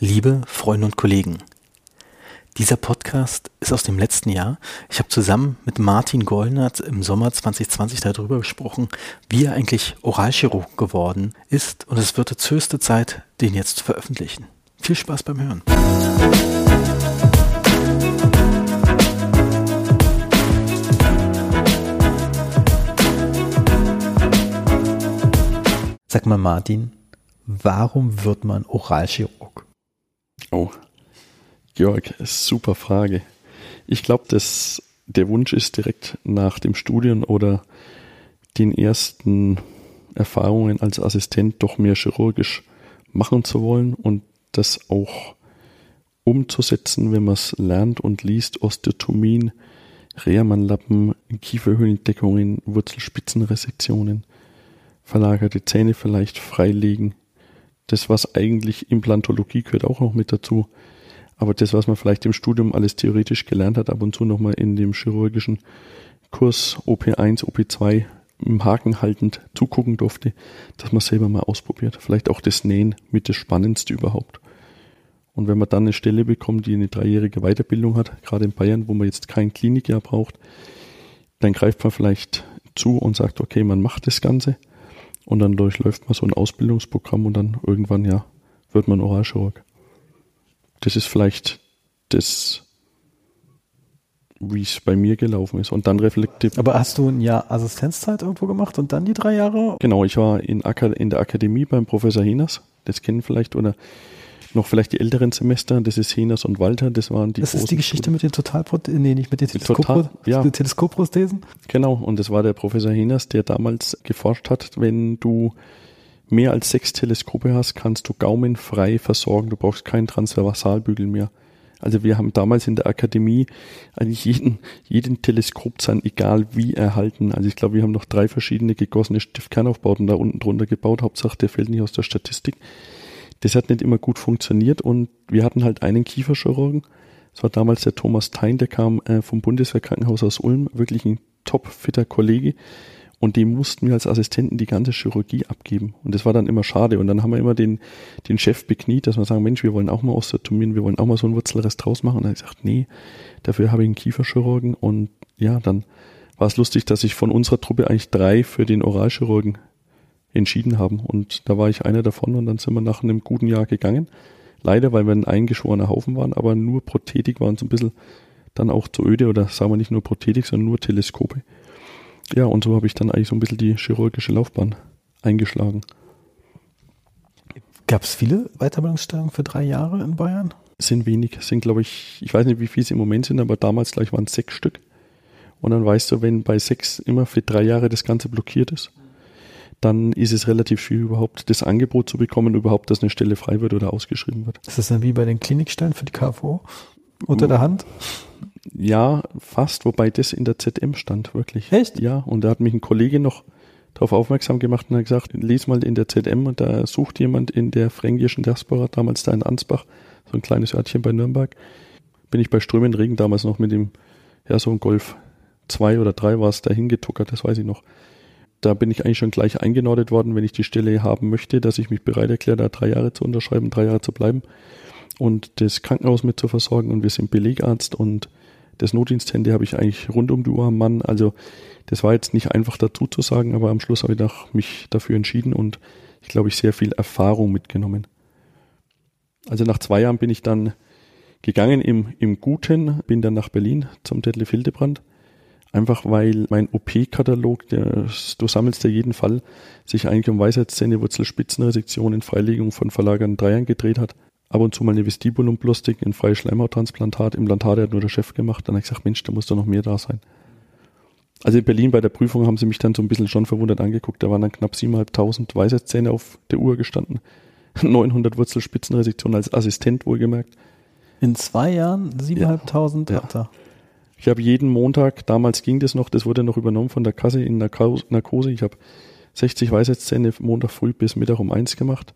Liebe Freunde und Kollegen, dieser Podcast ist aus dem letzten Jahr. Ich habe zusammen mit Martin Gollnert im Sommer 2020 darüber gesprochen, wie er eigentlich Oralchirurg geworden ist und es wird jetzt höchste Zeit, den jetzt zu veröffentlichen. Viel Spaß beim Hören. Sag mal Martin, warum wird man Oralchirurg? Oh, Georg, super Frage. Ich glaube, dass der Wunsch ist direkt nach dem Studium oder den ersten Erfahrungen als Assistent doch mehr chirurgisch machen zu wollen und das auch umzusetzen, wenn man es lernt und liest, Osteotomien, Rehrmannlappen, Kieferhöhlendeckungen, Wurzelspitzenresektionen, verlagerte Zähne vielleicht freilegen, das, was eigentlich Implantologie gehört auch noch mit dazu. Aber das, was man vielleicht im Studium alles theoretisch gelernt hat, ab und zu nochmal in dem chirurgischen Kurs OP1, OP2 im Haken haltend zugucken durfte, dass man selber mal ausprobiert. Vielleicht auch das Nähen mit das Spannendste überhaupt. Und wenn man dann eine Stelle bekommt, die eine dreijährige Weiterbildung hat, gerade in Bayern, wo man jetzt kein Klinikjahr braucht, dann greift man vielleicht zu und sagt, okay, man macht das Ganze und dann durchläuft man so ein Ausbildungsprogramm und dann irgendwann, ja, wird man Oralchirurg. Das ist vielleicht das, wie es bei mir gelaufen ist. Und dann reflektiert. Aber hast du ein Jahr Assistenzzeit irgendwo gemacht und dann die drei Jahre? Genau, ich war in, in der Akademie beim Professor Hinas. Das kennen vielleicht oder noch vielleicht die älteren Semester, das ist Hinas und Walter, das waren die Das ist die Geschichte mit den Totalprothesen, nee, nicht mit den Teleskopro ja. Teleskopprothesen? Genau, und das war der Professor Hinas, der damals geforscht hat, wenn du mehr als sechs Teleskope hast, kannst du gaumenfrei versorgen, du brauchst keinen Transversalbügel mehr. Also wir haben damals in der Akademie eigentlich jeden, jeden Teleskopzahn, egal wie, erhalten. Also ich glaube, wir haben noch drei verschiedene gegossene Stiftkernaufbauten da unten drunter gebaut. Hauptsache, der fällt nicht aus der Statistik. Das hat nicht immer gut funktioniert und wir hatten halt einen Kieferchirurgen. Das war damals der Thomas Thein, der kam äh, vom Bundeswehrkrankenhaus aus Ulm, wirklich ein top fitter Kollege. Und dem mussten wir als Assistenten die ganze Chirurgie abgeben. Und das war dann immer schade. Und dann haben wir immer den, den Chef bekniet, dass wir sagen, Mensch, wir wollen auch mal osteotomieren, wir wollen auch mal so einen Wurzelrest draus machen. Und er hat gesagt, nee, dafür habe ich einen Kieferchirurgen. Und ja, dann war es lustig, dass ich von unserer Truppe eigentlich drei für den Oralchirurgen entschieden haben. Und da war ich einer davon und dann sind wir nach einem guten Jahr gegangen. Leider, weil wir ein eingeschworener Haufen waren, aber nur Prothetik waren so ein bisschen dann auch zu öde oder sagen wir nicht nur Prothetik, sondern nur Teleskope. Ja, und so habe ich dann eigentlich so ein bisschen die chirurgische Laufbahn eingeschlagen. Gab es viele Weiterbildungsstellen für drei Jahre in Bayern? Sind wenig, sind glaube ich, ich weiß nicht, wie viele es im Moment sind, aber damals gleich waren es sechs Stück. Und dann weißt du, wenn bei sechs immer für drei Jahre das Ganze blockiert ist, dann ist es relativ schwierig, überhaupt das Angebot zu bekommen, überhaupt, dass eine Stelle frei wird oder ausgeschrieben wird. Ist das dann wie bei den Klinikstellen für die KFO? Unter der Hand? Ja, fast, wobei das in der ZM stand, wirklich. Echt? Ja, und da hat mich ein Kollege noch darauf aufmerksam gemacht und hat gesagt, lies mal in der ZM und da sucht jemand in der fränkischen Diaspora, damals da in Ansbach, so ein kleines Örtchen bei Nürnberg. Bin ich bei Strömenregen damals noch mit dem, ja, so ein Golf 2 oder 3 war es, dahin getuckert, das weiß ich noch da bin ich eigentlich schon gleich eingenordet worden, wenn ich die Stelle haben möchte, dass ich mich bereit erkläre, da drei Jahre zu unterschreiben, drei Jahre zu bleiben und das Krankenhaus mit zu versorgen und wir sind Belegarzt und das Notdiensthandy habe ich eigentlich rund um die Uhr am Mann. Also das war jetzt nicht einfach dazu zu sagen, aber am Schluss habe ich mich dafür entschieden und ich glaube, ich sehr viel Erfahrung mitgenommen. Also nach zwei Jahren bin ich dann gegangen im, im Guten, bin dann nach Berlin zum Detlef Hildebrand Einfach weil mein OP-Katalog, du sammelst ja jeden Fall, sich eigentlich um Weisheitszähne, Wurzelspitzenresektionen, Freilegung von verlagerten Dreiern gedreht hat. Ab und zu mal eine Vestibulomplastik, ein freies Schleimhauttransplantat. Implantate hat nur der Chef gemacht. Dann habe ich gesagt, Mensch, da muss doch noch mehr da sein. Also in Berlin bei der Prüfung haben sie mich dann so ein bisschen schon verwundert angeguckt. Da waren dann knapp 7.500 Weisheitszähne auf der Uhr gestanden. 900 Wurzelspitzenresektionen als Assistent wohlgemerkt. In zwei Jahren 7.500 ja. ja. Ich habe jeden Montag, damals ging das noch, das wurde noch übernommen von der Kasse in Narkose. Ich habe 60 Weisheitszähne Montag früh bis Mittag um eins gemacht.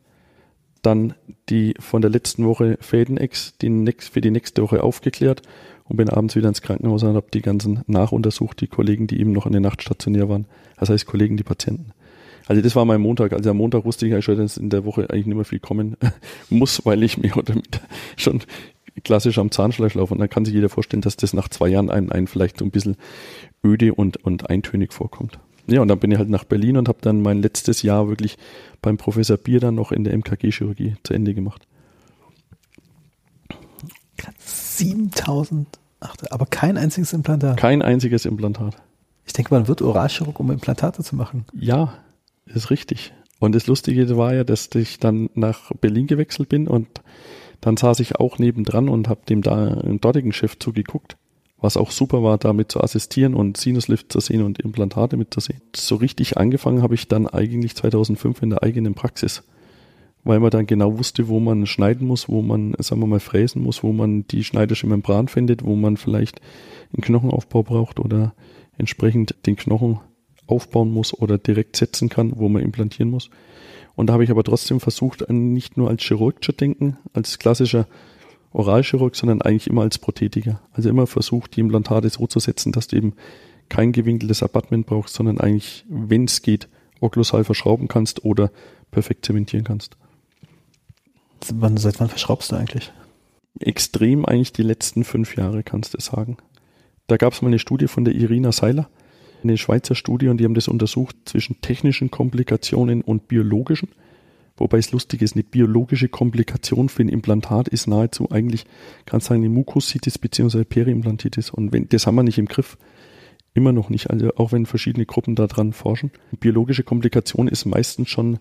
Dann die von der letzten Woche Fädenex die für die nächste Woche aufgeklärt und bin abends wieder ins Krankenhaus und habe die ganzen nachuntersucht, die Kollegen, die eben noch in der Nacht stationär waren. Das heißt Kollegen, die Patienten. Also das war mein Montag. Also am Montag wusste ich ja schon, dass in der Woche eigentlich nicht mehr viel kommen muss, weil ich mir schon klassisch am Zahnschleif laufe. Und dann kann sich jeder vorstellen, dass das nach zwei Jahren einen, einen vielleicht so ein bisschen öde und, und eintönig vorkommt. Ja, und dann bin ich halt nach Berlin und habe dann mein letztes Jahr wirklich beim Professor Bier dann noch in der MKG-Chirurgie zu Ende gemacht. 7000, aber kein einziges Implantat. Kein einziges Implantat. Ich denke, man wird Oralchirurg, um Implantate zu machen. Ja, ist richtig. Und das Lustige war ja, dass ich dann nach Berlin gewechselt bin und dann saß ich auch nebendran und habe dem da dortigen Chef zugeguckt, was auch super war, damit zu assistieren und Sinuslift zu sehen und Implantate mitzusehen. So richtig angefangen habe ich dann eigentlich 2005 in der eigenen Praxis, weil man dann genau wusste, wo man schneiden muss, wo man, sagen wir mal, fräsen muss, wo man die schneidische Membran findet, wo man vielleicht einen Knochenaufbau braucht oder entsprechend den Knochen aufbauen muss oder direkt setzen kann, wo man implantieren muss. Und da habe ich aber trotzdem versucht, nicht nur als Chirurg zu denken, als klassischer Oralchirurg, sondern eigentlich immer als Prothetiker. Also immer versucht, die Implantate so zu setzen, dass du eben kein gewinkeltes Abattement brauchst, sondern eigentlich, wenn es geht, okklusal verschrauben kannst oder perfekt zementieren kannst. Wann, seit wann verschraubst du eigentlich? Extrem eigentlich die letzten fünf Jahre, kannst du sagen. Da gab es mal eine Studie von der Irina Seiler, eine Schweizer Studie, und die haben das untersucht zwischen technischen Komplikationen und biologischen. Wobei es lustig ist, eine biologische Komplikation für ein Implantat ist nahezu eigentlich, kann sagen, eine Mukositis bzw. Periimplantitis. Und wenn, das haben wir nicht im Griff. Immer noch nicht, also auch wenn verschiedene Gruppen daran forschen. Biologische Komplikation ist meistens schon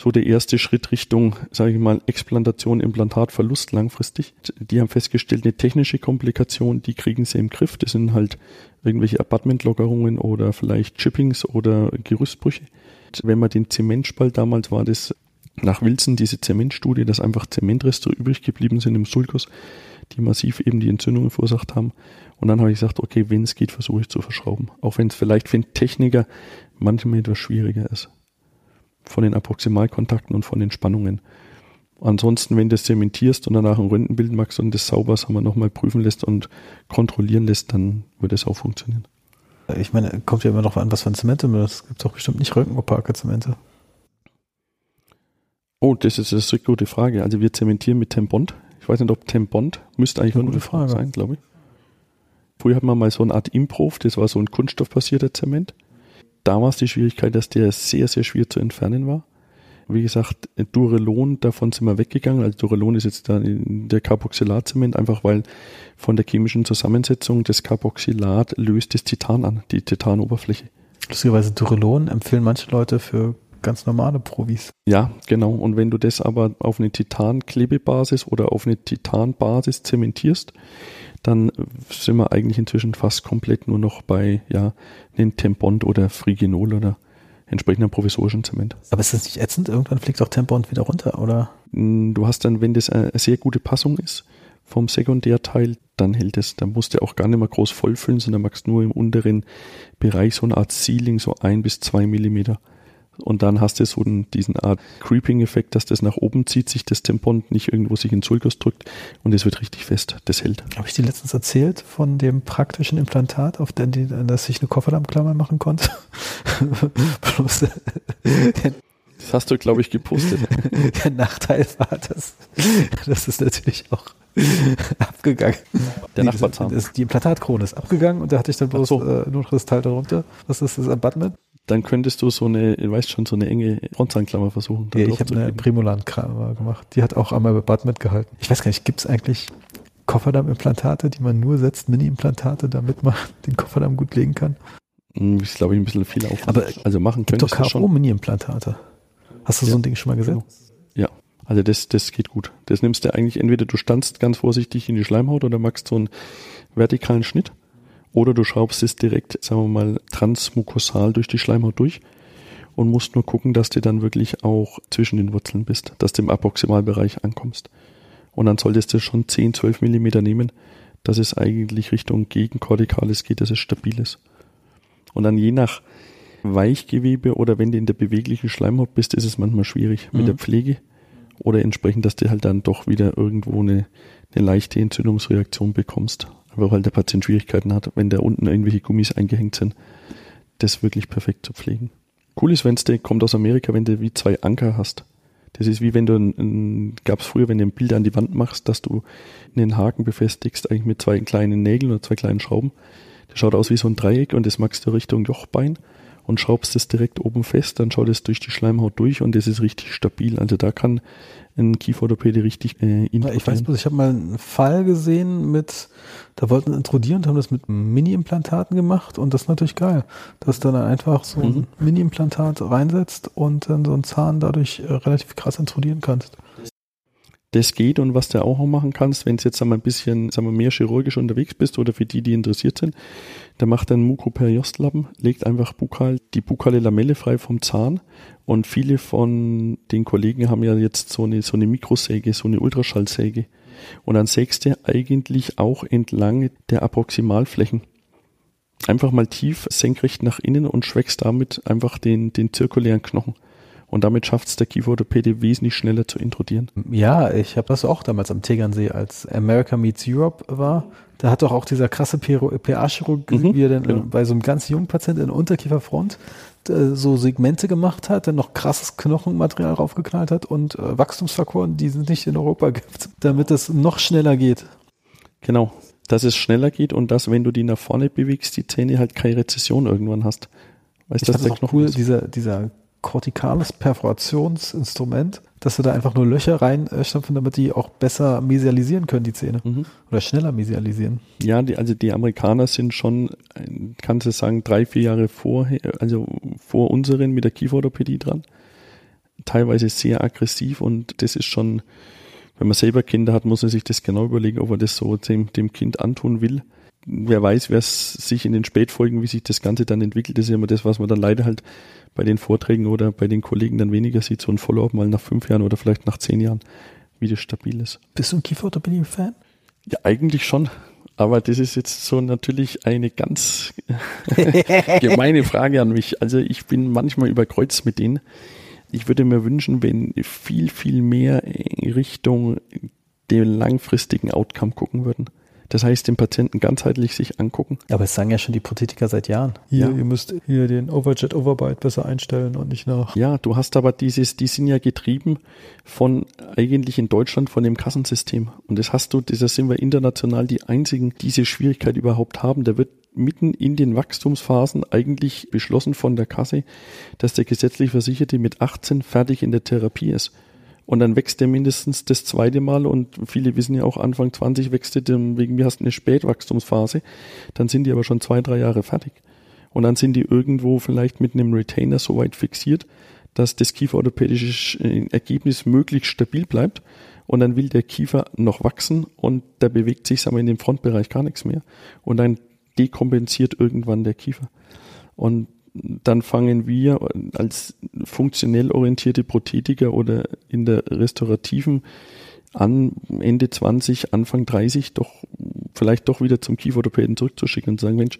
so der erste Schritt Richtung, sage ich mal, Explantation, Implantatverlust langfristig. Die haben festgestellt, eine technische Komplikation, die kriegen sie im Griff. Das sind halt irgendwelche Apartmentlockerungen oder vielleicht Chippings oder Gerüstbrüche. Wenn man den Zementspalt damals war das nach Wilson diese Zementstudie, dass einfach Zementreste übrig geblieben sind im Sulcus, die massiv eben die Entzündungen verursacht haben. Und dann habe ich gesagt, okay, wenn es geht, versuche ich zu verschrauben. Auch wenn es vielleicht für einen Techniker manchmal etwas schwieriger ist von den Approximalkontakten und von den Spannungen. Ansonsten, wenn du das zementierst und danach ein Röntgenbild machst und das sauber sagen wir, nochmal prüfen lässt und kontrollieren lässt, dann würde es auch funktionieren. Ich meine, kommt ja immer noch an, was für ein Zement du Es gibt doch bestimmt nicht röntgenopake Zemente. Oh, das ist, eine gute Frage. Also wir zementieren mit Tempond. Ich weiß nicht, ob Tempond müsste eigentlich eine gute Frage sein, glaube ich. Früher hatten wir mal so eine Art Improv, das war so ein kunststoffbasierter Zement damals die Schwierigkeit, dass der sehr, sehr schwer zu entfernen war. Wie gesagt, Durelon, davon sind wir weggegangen. Also Durelon ist jetzt dann der Carboxylatzement, einfach weil von der chemischen Zusammensetzung des Carboxylat löst das Titan an, die Titanoberfläche. Lustigerweise Durelon empfehlen manche Leute für ganz normale Provis. Ja, genau. Und wenn du das aber auf eine Titan-Klebebasis oder auf eine Titanbasis zementierst, dann sind wir eigentlich inzwischen fast komplett nur noch bei ja, einem Tempond oder Friginol oder entsprechender provisorischen Zement. Aber ist das nicht ätzend? Irgendwann fliegt auch Tempond wieder runter, oder? Mm, du hast dann, wenn das eine sehr gute Passung ist vom Sekundärteil, dann hält es. Dann musst du auch gar nicht mehr groß vollfüllen, sondern magst nur im unteren Bereich so eine Art Sealing, so ein bis zwei Millimeter und dann hast du so diesen Art Creeping-Effekt, dass das nach oben zieht, sich das Tempon nicht irgendwo sich in Sulcus drückt und es wird richtig fest, das hält. Habe ich dir letztens erzählt von dem praktischen Implantat, auf dem die, dass ich eine Kofferdammklammer machen konnte? Bloß, das hast du, glaube ich, gepostet. Der Nachteil war, dass das ist natürlich auch abgegangen. Der Nachbarzahn. Die, die Implantatkrone ist abgegangen und da hatte ich dann bloß so. äh, nur noch das Teil darunter. Das ist das Abutment dann könntest du so eine, du weißt schon, so eine enge Frontzanklammer versuchen. Ja, ich habe eine Primolan-Klammer gemacht. Die hat auch einmal bei Bad mitgehalten. Ich weiß gar nicht, gibt es eigentlich Kofferdamm-Implantate, die man nur setzt, Mini-Implantate, damit man den Kofferdamm gut legen kann? Hm, ich glaube, ein bisschen viel Aufwand. Aber also machen gibt doch KO Mini-Implantate. Hast du ja, so ein Ding schon mal gesehen? Genau. Ja, also das, das geht gut. Das nimmst du eigentlich, entweder du standst ganz vorsichtig in die Schleimhaut oder machst so einen vertikalen Schnitt oder du schraubst es direkt, sagen wir mal, transmukosal durch die Schleimhaut durch und musst nur gucken, dass du dann wirklich auch zwischen den Wurzeln bist, dass du im Approximalbereich ankommst. Und dann solltest du schon 10, 12 Millimeter nehmen, dass es eigentlich Richtung Gegenkortikales geht, dass es stabil ist. Und dann je nach Weichgewebe oder wenn du in der beweglichen Schleimhaut bist, ist es manchmal schwierig mit mhm. der Pflege oder entsprechend, dass du halt dann doch wieder irgendwo eine, eine leichte Entzündungsreaktion bekommst weil halt der Patient Schwierigkeiten hat, wenn da unten irgendwelche Gummis eingehängt sind, das wirklich perfekt zu pflegen. Cool ist, wenn es kommt aus Amerika, wenn du wie zwei Anker hast. Das ist wie wenn du, gab es früher, wenn du ein Bild an die Wand machst, dass du einen Haken befestigst, eigentlich mit zwei kleinen Nägeln oder zwei kleinen Schrauben. Das schaut aus wie so ein Dreieck und das machst du Richtung Jochbein und schraubst es direkt oben fest, dann schaut es durch die Schleimhaut durch und das ist richtig stabil. Also da kann ein Kieferorthopäde richtig äh, Ich weiß bloß, ich habe mal einen Fall gesehen mit, da wollten introdieren und haben das mit Mini-Implantaten gemacht und das ist natürlich geil, dass du dann einfach so ein mhm. Mini-Implantat reinsetzt und dann so einen Zahn dadurch äh, relativ krass introdieren kannst das geht und was du auch machen kannst, wenn du jetzt einmal ein bisschen, sagen wir, mehr chirurgisch unterwegs bist oder für die, die interessiert sind, da macht ein Mukoperiostlappen, legt einfach bukal, die bukale Lamelle frei vom Zahn und viele von den Kollegen haben ja jetzt so eine, so eine Mikrosäge, so eine Ultraschallsäge und dann sägst du eigentlich auch entlang der Approximalflächen. Einfach mal tief senkrecht nach innen und schwächst damit einfach den, den zirkulären Knochen. Und damit schafft es der Kieferorthopäde wesentlich schneller zu introdieren. Ja, ich habe das auch damals am Tegernsee, als America Meets Europe war. Da hat doch auch dieser krasse PA-Chirurg, mhm, wie er dann genau. bei so einem ganz jungen Patienten in der Unterkieferfront äh, so Segmente gemacht hat, dann noch krasses Knochenmaterial raufgeknallt hat und äh, Wachstumsfaktoren, die es nicht in Europa gibt, damit es noch schneller geht. Genau, dass es schneller geht und dass, wenn du die nach vorne bewegst, die Zähne halt keine Rezession irgendwann hast. Weißt du, das ist auch cool, ist? dieser, dieser kortikales Perforationsinstrument, dass du da einfach nur Löcher reinstampfen, damit die auch besser mesialisieren können, die Zähne. Mhm. Oder schneller mesialisieren. Ja, die, also die Amerikaner sind schon, kannst du sagen, drei, vier Jahre vorher, also vor unseren mit der Kieferorthopädie dran. Teilweise sehr aggressiv und das ist schon, wenn man selber Kinder hat, muss man sich das genau überlegen, ob er das so dem, dem Kind antun will wer weiß, wer sich in den Spätfolgen, wie sich das Ganze dann entwickelt, ist immer das, was man dann leider halt bei den Vorträgen oder bei den Kollegen dann weniger sieht, so ein Follow-up mal nach fünf Jahren oder vielleicht nach zehn Jahren, wie das stabil ist. Bist du ein Kieferorthopädie-Fan? Ja, eigentlich schon. Aber das ist jetzt so natürlich eine ganz gemeine Frage an mich. Also ich bin manchmal überkreuzt mit denen. Ich würde mir wünschen, wenn viel, viel mehr in Richtung den langfristigen Outcome gucken würden. Das heißt, den Patienten ganzheitlich sich angucken. Aber es sagen ja schon die Prothetiker seit Jahren. Hier, ja. ihr müsst hier den Overjet Overbite besser einstellen und nicht nach. Ja, du hast aber dieses, die sind ja getrieben von eigentlich in Deutschland von dem Kassensystem. Und das hast du, das sind wir international die einzigen, die diese Schwierigkeit überhaupt haben. Da wird mitten in den Wachstumsphasen eigentlich beschlossen von der Kasse, dass der gesetzlich Versicherte mit 18 fertig in der Therapie ist. Und dann wächst der mindestens das zweite Mal und viele wissen ja auch, Anfang 20 wächst der, wegen mir hast eine Spätwachstumsphase. Dann sind die aber schon zwei, drei Jahre fertig. Und dann sind die irgendwo vielleicht mit einem Retainer so weit fixiert, dass das kieferorthopädische äh, Ergebnis möglichst stabil bleibt. Und dann will der Kiefer noch wachsen und da bewegt sich, wir, in dem Frontbereich gar nichts mehr. Und dann dekompensiert irgendwann der Kiefer. Und dann fangen wir als funktionell orientierte Prothetiker oder in der restaurativen an Ende 20, Anfang 30 doch vielleicht doch wieder zum Kieferorthopäden zurückzuschicken und sagen, Mensch,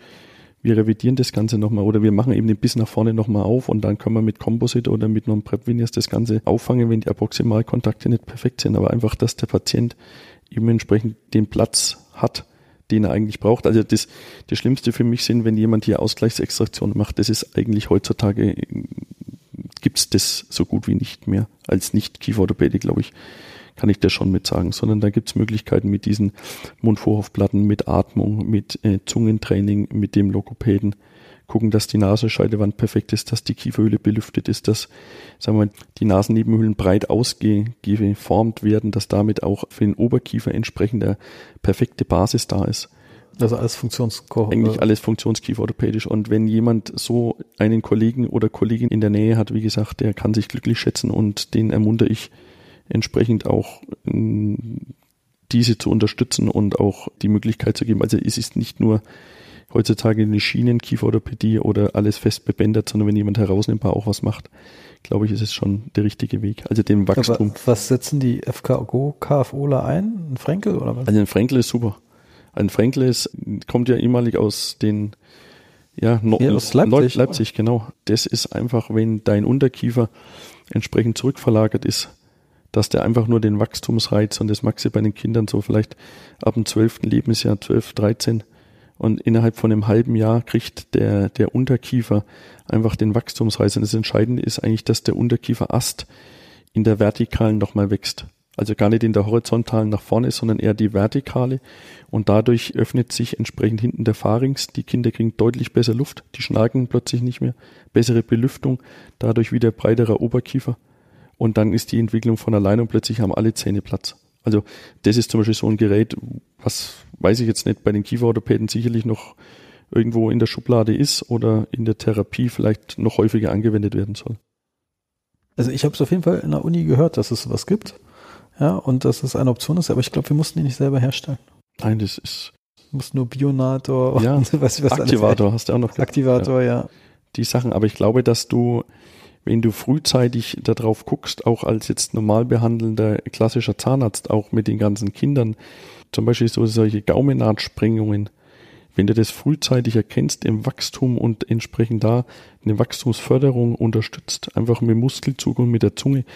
wir revidieren das Ganze nochmal oder wir machen eben den Biss nach vorne nochmal auf und dann können wir mit Composite oder mit einem Prep das Ganze auffangen, wenn die Approximalkontakte nicht perfekt sind, aber einfach, dass der Patient eben entsprechend den Platz hat, den er eigentlich braucht. Also das, das Schlimmste für mich sind, wenn jemand hier Ausgleichsextraktion macht, das ist eigentlich heutzutage, gibt's das so gut wie nicht mehr. Als Nicht-Kieferorthopäde, glaube ich, kann ich das schon mit sagen, sondern da gibt's Möglichkeiten mit diesen Mundvorhofplatten, mit Atmung, mit äh, Zungentraining, mit dem Lokopäden, gucken, dass die Nasenscheidewand perfekt ist, dass die Kieferhöhle belüftet ist, dass sagen wir, die Nasennebenhöhlen breit ausgeformt werden, dass damit auch für den Oberkiefer entsprechend der perfekte Basis da ist. Also alles Funktionskiefer. Eigentlich alles Funktionskiefer orthopädisch. Und wenn jemand so einen Kollegen oder Kollegin in der Nähe hat, wie gesagt, der kann sich glücklich schätzen und den ermuntere ich entsprechend auch diese zu unterstützen und auch die Möglichkeit zu geben. Also es ist nicht nur heutzutage eine Schienenkieferorthopädie oder alles fest bebändert, sondern wenn jemand herausnehmbar auch was macht, glaube ich, ist es schon der richtige Weg. Also dem Wachstum. Aber was setzen die FKO, KFOler ein? Ein Frenkel oder was? Also ein Frenkel ist super. Ein Frenkel ist, kommt ja ehemalig aus den, ja, no ja aus Leipzig. Leipzig, genau. Das ist einfach, wenn dein Unterkiefer entsprechend zurückverlagert ist, dass der einfach nur den Wachstumsreiz und das Maxi bei den Kindern so vielleicht ab dem zwölften Lebensjahr, 12, 13, Und innerhalb von einem halben Jahr kriegt der, der Unterkiefer einfach den Wachstumsreiz. Und das Entscheidende ist eigentlich, dass der Unterkieferast in der vertikalen nochmal wächst. Also gar nicht in der horizontalen nach vorne, sondern eher die vertikale. Und dadurch öffnet sich entsprechend hinten der Pharynx. Die Kinder kriegen deutlich besser Luft. Die schnarken plötzlich nicht mehr. Bessere Belüftung. Dadurch wieder breiterer Oberkiefer. Und dann ist die Entwicklung von allein und plötzlich haben alle Zähne Platz. Also das ist zum Beispiel so ein Gerät, was weiß ich jetzt nicht bei den Kieferorthopäden sicherlich noch irgendwo in der Schublade ist oder in der Therapie vielleicht noch häufiger angewendet werden soll. Also ich habe es auf jeden Fall in der Uni gehört, dass es sowas gibt. Ja, und dass es eine Option ist, aber ich glaube, wir mussten die nicht selber herstellen. Nein, das ist. Du musst nur Bionator ja, und ich, was Aktivator hast du auch noch. Aktivator, ja. ja. Die Sachen, aber ich glaube, dass du, wenn du frühzeitig darauf guckst, auch als jetzt normal behandelnder klassischer Zahnarzt, auch mit den ganzen Kindern, zum Beispiel so solche Gaumenartsprengungen, wenn du das frühzeitig erkennst im Wachstum und entsprechend da eine Wachstumsförderung unterstützt, einfach mit Muskelzug und mit der Zunge,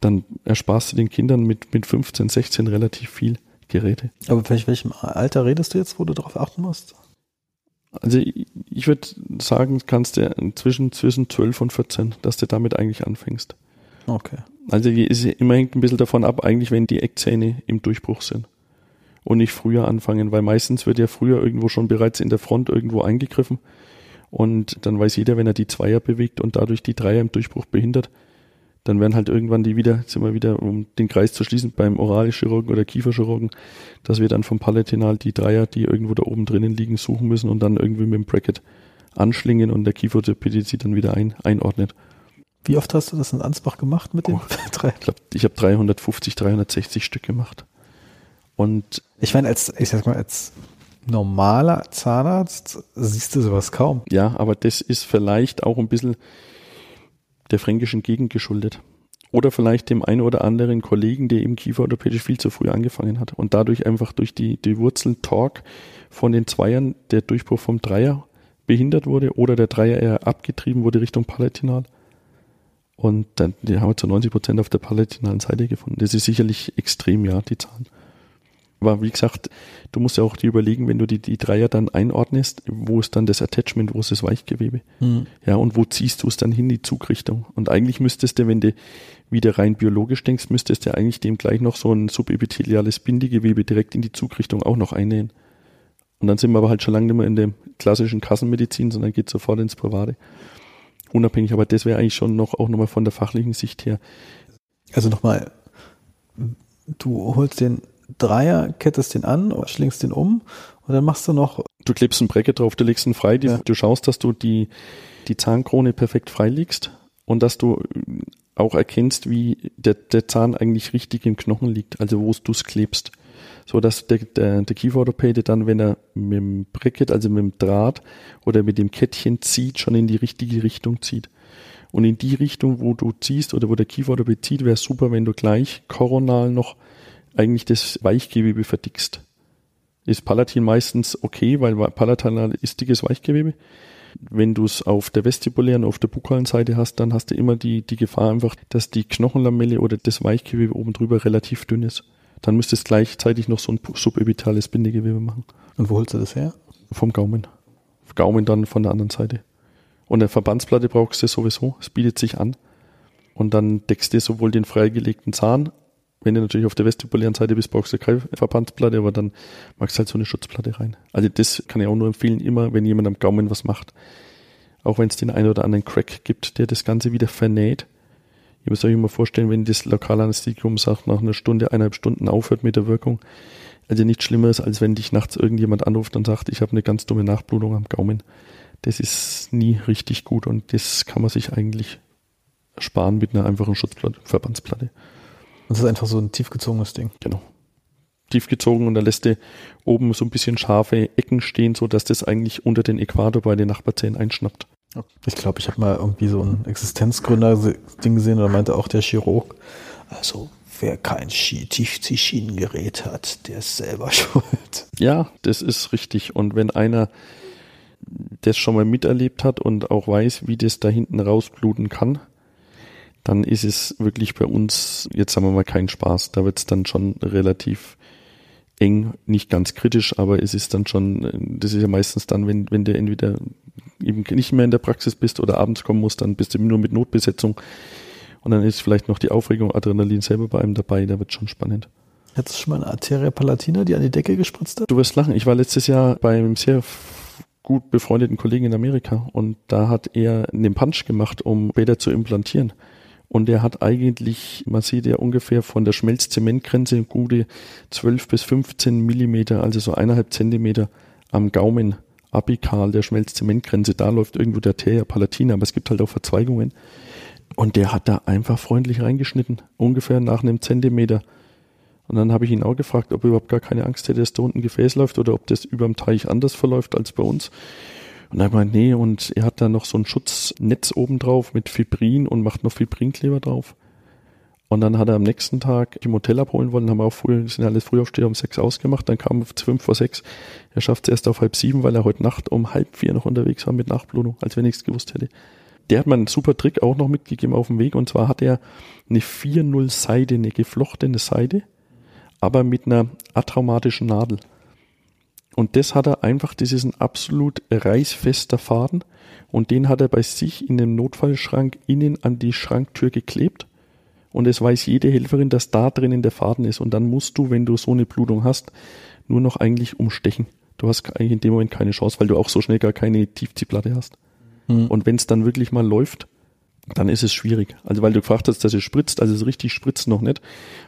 dann ersparst du den Kindern mit, mit 15, 16 relativ viel Geräte. Aber welch, welchem Alter redest du jetzt, wo du darauf achten musst? Also ich, würde sagen, kannst du inzwischen zwischen 12 und 14, dass du damit eigentlich anfängst. Okay. Also es immer hängt ein bisschen davon ab, eigentlich wenn die Eckzähne im Durchbruch sind und nicht früher anfangen, weil meistens wird ja früher irgendwo schon bereits in der Front irgendwo eingegriffen und dann weiß jeder, wenn er die Zweier bewegt und dadurch die Dreier im Durchbruch behindert, dann werden halt irgendwann die wieder, sind wir wieder, um den Kreis zu schließen, beim Oralchirurgen oder Kieferchirurgen, dass wir dann vom Palatinal die Dreier, die irgendwo da oben drinnen liegen, suchen müssen und dann irgendwie mit dem Bracket anschlingen und der Kieferorthopäde sie dann wieder ein, einordnet. Wie oft hast du das in Ansbach gemacht mit den oh, drei? Ich glaube, ich habe 350, 360 Stück gemacht. Und ich meine, als, ich sag mal, als normaler Zahnarzt siehst du sowas kaum. Ja, aber das ist vielleicht auch ein bisschen der fränkischen Gegend geschuldet. Oder vielleicht dem einen oder anderen Kollegen, der im Kieferorthopädisch viel zu früh angefangen hat und dadurch einfach durch die, die Wurzeln Talk von den Zweiern der Durchbruch vom Dreier behindert wurde oder der Dreier eher abgetrieben wurde Richtung Palatinal. Und dann die haben wir zu 90 Prozent auf der palatinalen Seite gefunden. Das ist sicherlich extrem, ja, die Zahlen. Aber wie gesagt, du musst ja auch dir überlegen, wenn du die, die Dreier dann einordnest, wo ist dann das Attachment, wo ist das Weichgewebe? Mhm. Ja, und wo ziehst du es dann hin, die Zugrichtung? Und eigentlich müsstest du, wenn du wieder rein biologisch denkst, müsstest du eigentlich dem gleich noch so ein subepitheliales Bindegewebe direkt in die Zugrichtung auch noch einnähen. Und dann sind wir aber halt schon lange nicht mehr in der klassischen Kassenmedizin, sondern geht sofort ins Private. Unabhängig, aber das wäre eigentlich schon noch auch nochmal von der fachlichen Sicht her. Also nochmal, du holst den Dreier, kettest den an, schlingst den um und dann machst du noch. Du klebst ein Bracket drauf, du legst ihn frei, die, ja. du schaust, dass du die, die Zahnkrone perfekt frei legst und dass du auch erkennst, wie der, der Zahn eigentlich richtig im Knochen liegt, also wo du es klebst. So dass der, der, der Kieferorthopäde dann, wenn er mit dem Bracket, also mit dem Draht oder mit dem Kettchen zieht, schon in die richtige Richtung zieht. Und in die Richtung, wo du ziehst oder wo der Kieferorthopäde zieht, wäre super, wenn du gleich koronal noch eigentlich das Weichgewebe verdickst. Ist Palatin meistens okay, weil Palatinal ist dickes Weichgewebe. Wenn du es auf der vestibulären, auf der bukalen Seite hast, dann hast du immer die, die Gefahr einfach, dass die Knochenlamelle oder das Weichgewebe oben drüber relativ dünn ist. Dann müsstest du gleichzeitig noch so ein subepitales Bindegewebe machen. Und wo holst du das her? Vom Gaumen. Gaumen dann von der anderen Seite. Und eine Verbandsplatte brauchst du sowieso. Es bietet sich an. Und dann deckst du sowohl den freigelegten Zahn wenn du natürlich auf der vestibulären Seite bist, brauchst du keine Verbandsplatte, aber dann magst du halt so eine Schutzplatte rein. Also das kann ich auch nur empfehlen, immer wenn jemand am Gaumen was macht. Auch wenn es den einen oder anderen Crack gibt, der das Ganze wieder vernäht. Ihr müsst euch immer vorstellen, wenn das Lokalanästhetikum sagt, nach einer Stunde, eineinhalb Stunden aufhört mit der Wirkung. Also nichts Schlimmeres, als wenn dich nachts irgendjemand anruft und sagt, ich habe eine ganz dumme Nachblutung am Gaumen. Das ist nie richtig gut und das kann man sich eigentlich sparen mit einer einfachen Schutzplatte, Verbandsplatte. Das ist einfach so ein tiefgezogenes Ding. Genau. Tiefgezogen und da lässt du oben so ein bisschen scharfe Ecken stehen, so dass das eigentlich unter den Äquator bei den Nachbarzähnen einschnappt. Ich glaube, ich habe mal irgendwie so ein Existenzgründer-Ding gesehen, da meinte auch der Chirurg, also wer kein Tiefziehschienengerät hat, der ist selber schuld. Ja, das ist richtig. Und wenn einer das schon mal miterlebt hat und auch weiß, wie das da hinten rausbluten kann, dann ist es wirklich bei uns, jetzt sagen wir mal, kein Spaß. Da wird es dann schon relativ eng, nicht ganz kritisch, aber es ist dann schon, das ist ja meistens dann, wenn, wenn du entweder eben nicht mehr in der Praxis bist oder abends kommen musst, dann bist du nur mit Notbesetzung und dann ist vielleicht noch die Aufregung, Adrenalin selber bei einem dabei, da wird schon spannend. Hattest du schon mal eine Arteria palatina, die an die Decke gespritzt hat? Du wirst lachen, ich war letztes Jahr bei einem sehr gut befreundeten Kollegen in Amerika und da hat er einen Punch gemacht, um Bäder zu implantieren. Und er hat eigentlich, man sieht ja ungefähr von der Schmelzzementgrenze gute 12 bis 15 Millimeter, also so eineinhalb Zentimeter am Gaumen apikal der Schmelzzementgrenze. Da läuft irgendwo der Arteria palatina, aber es gibt halt auch Verzweigungen. Und der hat da einfach freundlich reingeschnitten, ungefähr nach einem Zentimeter. Und dann habe ich ihn auch gefragt, ob er überhaupt gar keine Angst hätte, dass da unten Gefäß läuft oder ob das über dem Teich anders verläuft als bei uns. Und er meint, nee, und er hat da noch so ein Schutznetz oben drauf mit Fibrin und macht noch Fibrinkleber drauf. Und dann hat er am nächsten Tag die Motel abholen wollen, haben wir auch früh, sind alles früh aufstehen um sechs ausgemacht, dann kam es fünf vor sechs. Er schafft es erst auf halb sieben, weil er heute Nacht um halb vier noch unterwegs war mit Nachblutung, als wenn ich es gewusst hätte. Der hat mir einen super Trick auch noch mitgegeben auf dem Weg, und zwar hat er eine 4-0 Seide, eine geflochtene Seide, aber mit einer atraumatischen Nadel. Und das hat er einfach, das ist ein absolut reißfester Faden und den hat er bei sich in dem Notfallschrank innen an die Schranktür geklebt. Und es weiß jede Helferin, dass da drinnen der Faden ist. Und dann musst du, wenn du so eine Blutung hast, nur noch eigentlich umstechen. Du hast eigentlich in dem Moment keine Chance, weil du auch so schnell gar keine Tiefziehplatte hast. Mhm. Und wenn es dann wirklich mal läuft, dann ist es schwierig. Also weil du gefragt hast, dass es spritzt, also es richtig spritzt noch nicht.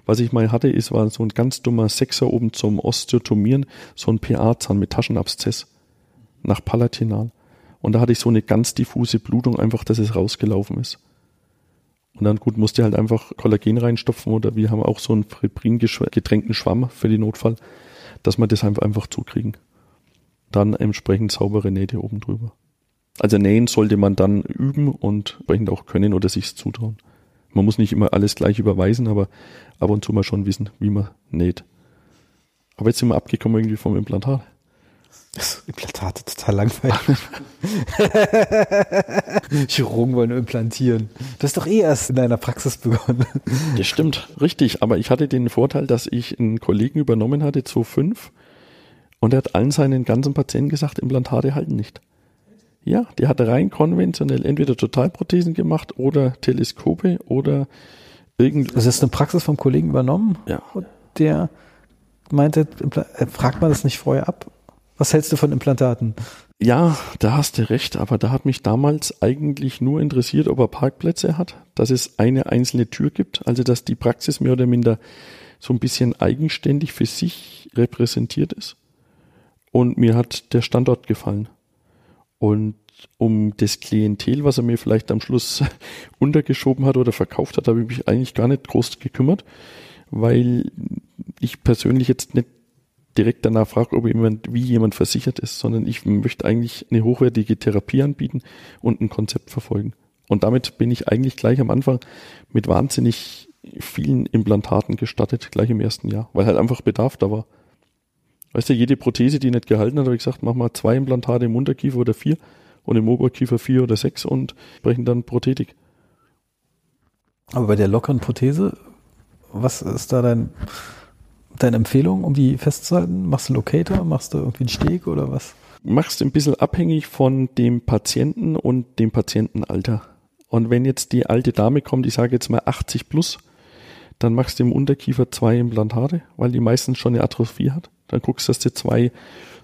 Was ich mal hatte, ist, war so ein ganz dummer Sechser oben zum Osteotomieren, so ein PA-Zahn mit Taschenabszess nach Palatinal. Und da hatte ich so eine ganz diffuse Blutung, einfach, dass es rausgelaufen ist. Und dann gut, musste halt einfach Kollagen reinstopfen oder wir haben auch so einen Fibrin getränkten Schwamm für den Notfall, dass wir das einfach zukriegen. Dann entsprechend saubere Nähte oben drüber. Also nähen sollte man dann üben und entsprechend auch können oder sich zutrauen. Man muss nicht immer alles gleich überweisen, aber ab und zu mal schon wissen, wie man näht. Aber jetzt sind wir abgekommen irgendwie vom Implantat. Das Implantate total langweilig. Chirurgen wollen implantieren. Du hast doch eh erst in deiner Praxis begonnen. Das stimmt, richtig. Aber ich hatte den Vorteil, dass ich einen Kollegen übernommen hatte, 2005, und er hat allen seinen ganzen Patienten gesagt, Implantate halten nicht. Ja, die hat rein konventionell entweder Totalprothesen gemacht oder Teleskope oder irgend. Das ist eine Praxis vom Kollegen übernommen? Ja. Der meinte, äh, fragt man das nicht vorher ab? Was hältst du von Implantaten? Ja, da hast du recht, aber da hat mich damals eigentlich nur interessiert, ob er Parkplätze hat, dass es eine einzelne Tür gibt, also dass die Praxis mehr oder minder so ein bisschen eigenständig für sich repräsentiert ist. Und mir hat der Standort gefallen. Und um das Klientel, was er mir vielleicht am Schluss untergeschoben hat oder verkauft hat, habe ich mich eigentlich gar nicht groß gekümmert, weil ich persönlich jetzt nicht direkt danach frage, ob jemand, wie jemand versichert ist, sondern ich möchte eigentlich eine hochwertige Therapie anbieten und ein Konzept verfolgen. Und damit bin ich eigentlich gleich am Anfang mit wahnsinnig vielen Implantaten gestattet, gleich im ersten Jahr, weil halt einfach Bedarf da war. Weißt du, jede Prothese, die nicht gehalten hat, habe ich gesagt, mach mal zwei Implantate im Unterkiefer oder vier und im Oberkiefer vier oder sechs und sprechen dann Prothetik. Aber bei der lockeren Prothese, was ist da dein, deine Empfehlung, um die festzuhalten? Machst du Locator, machst du irgendwie einen Steg oder was? Machst ein bisschen abhängig von dem Patienten und dem Patientenalter. Und wenn jetzt die alte Dame kommt, ich sage jetzt mal 80 plus, dann machst du im Unterkiefer zwei Implantate, weil die meistens schon eine Atrophie hat. Dann guckst du, dass du zwei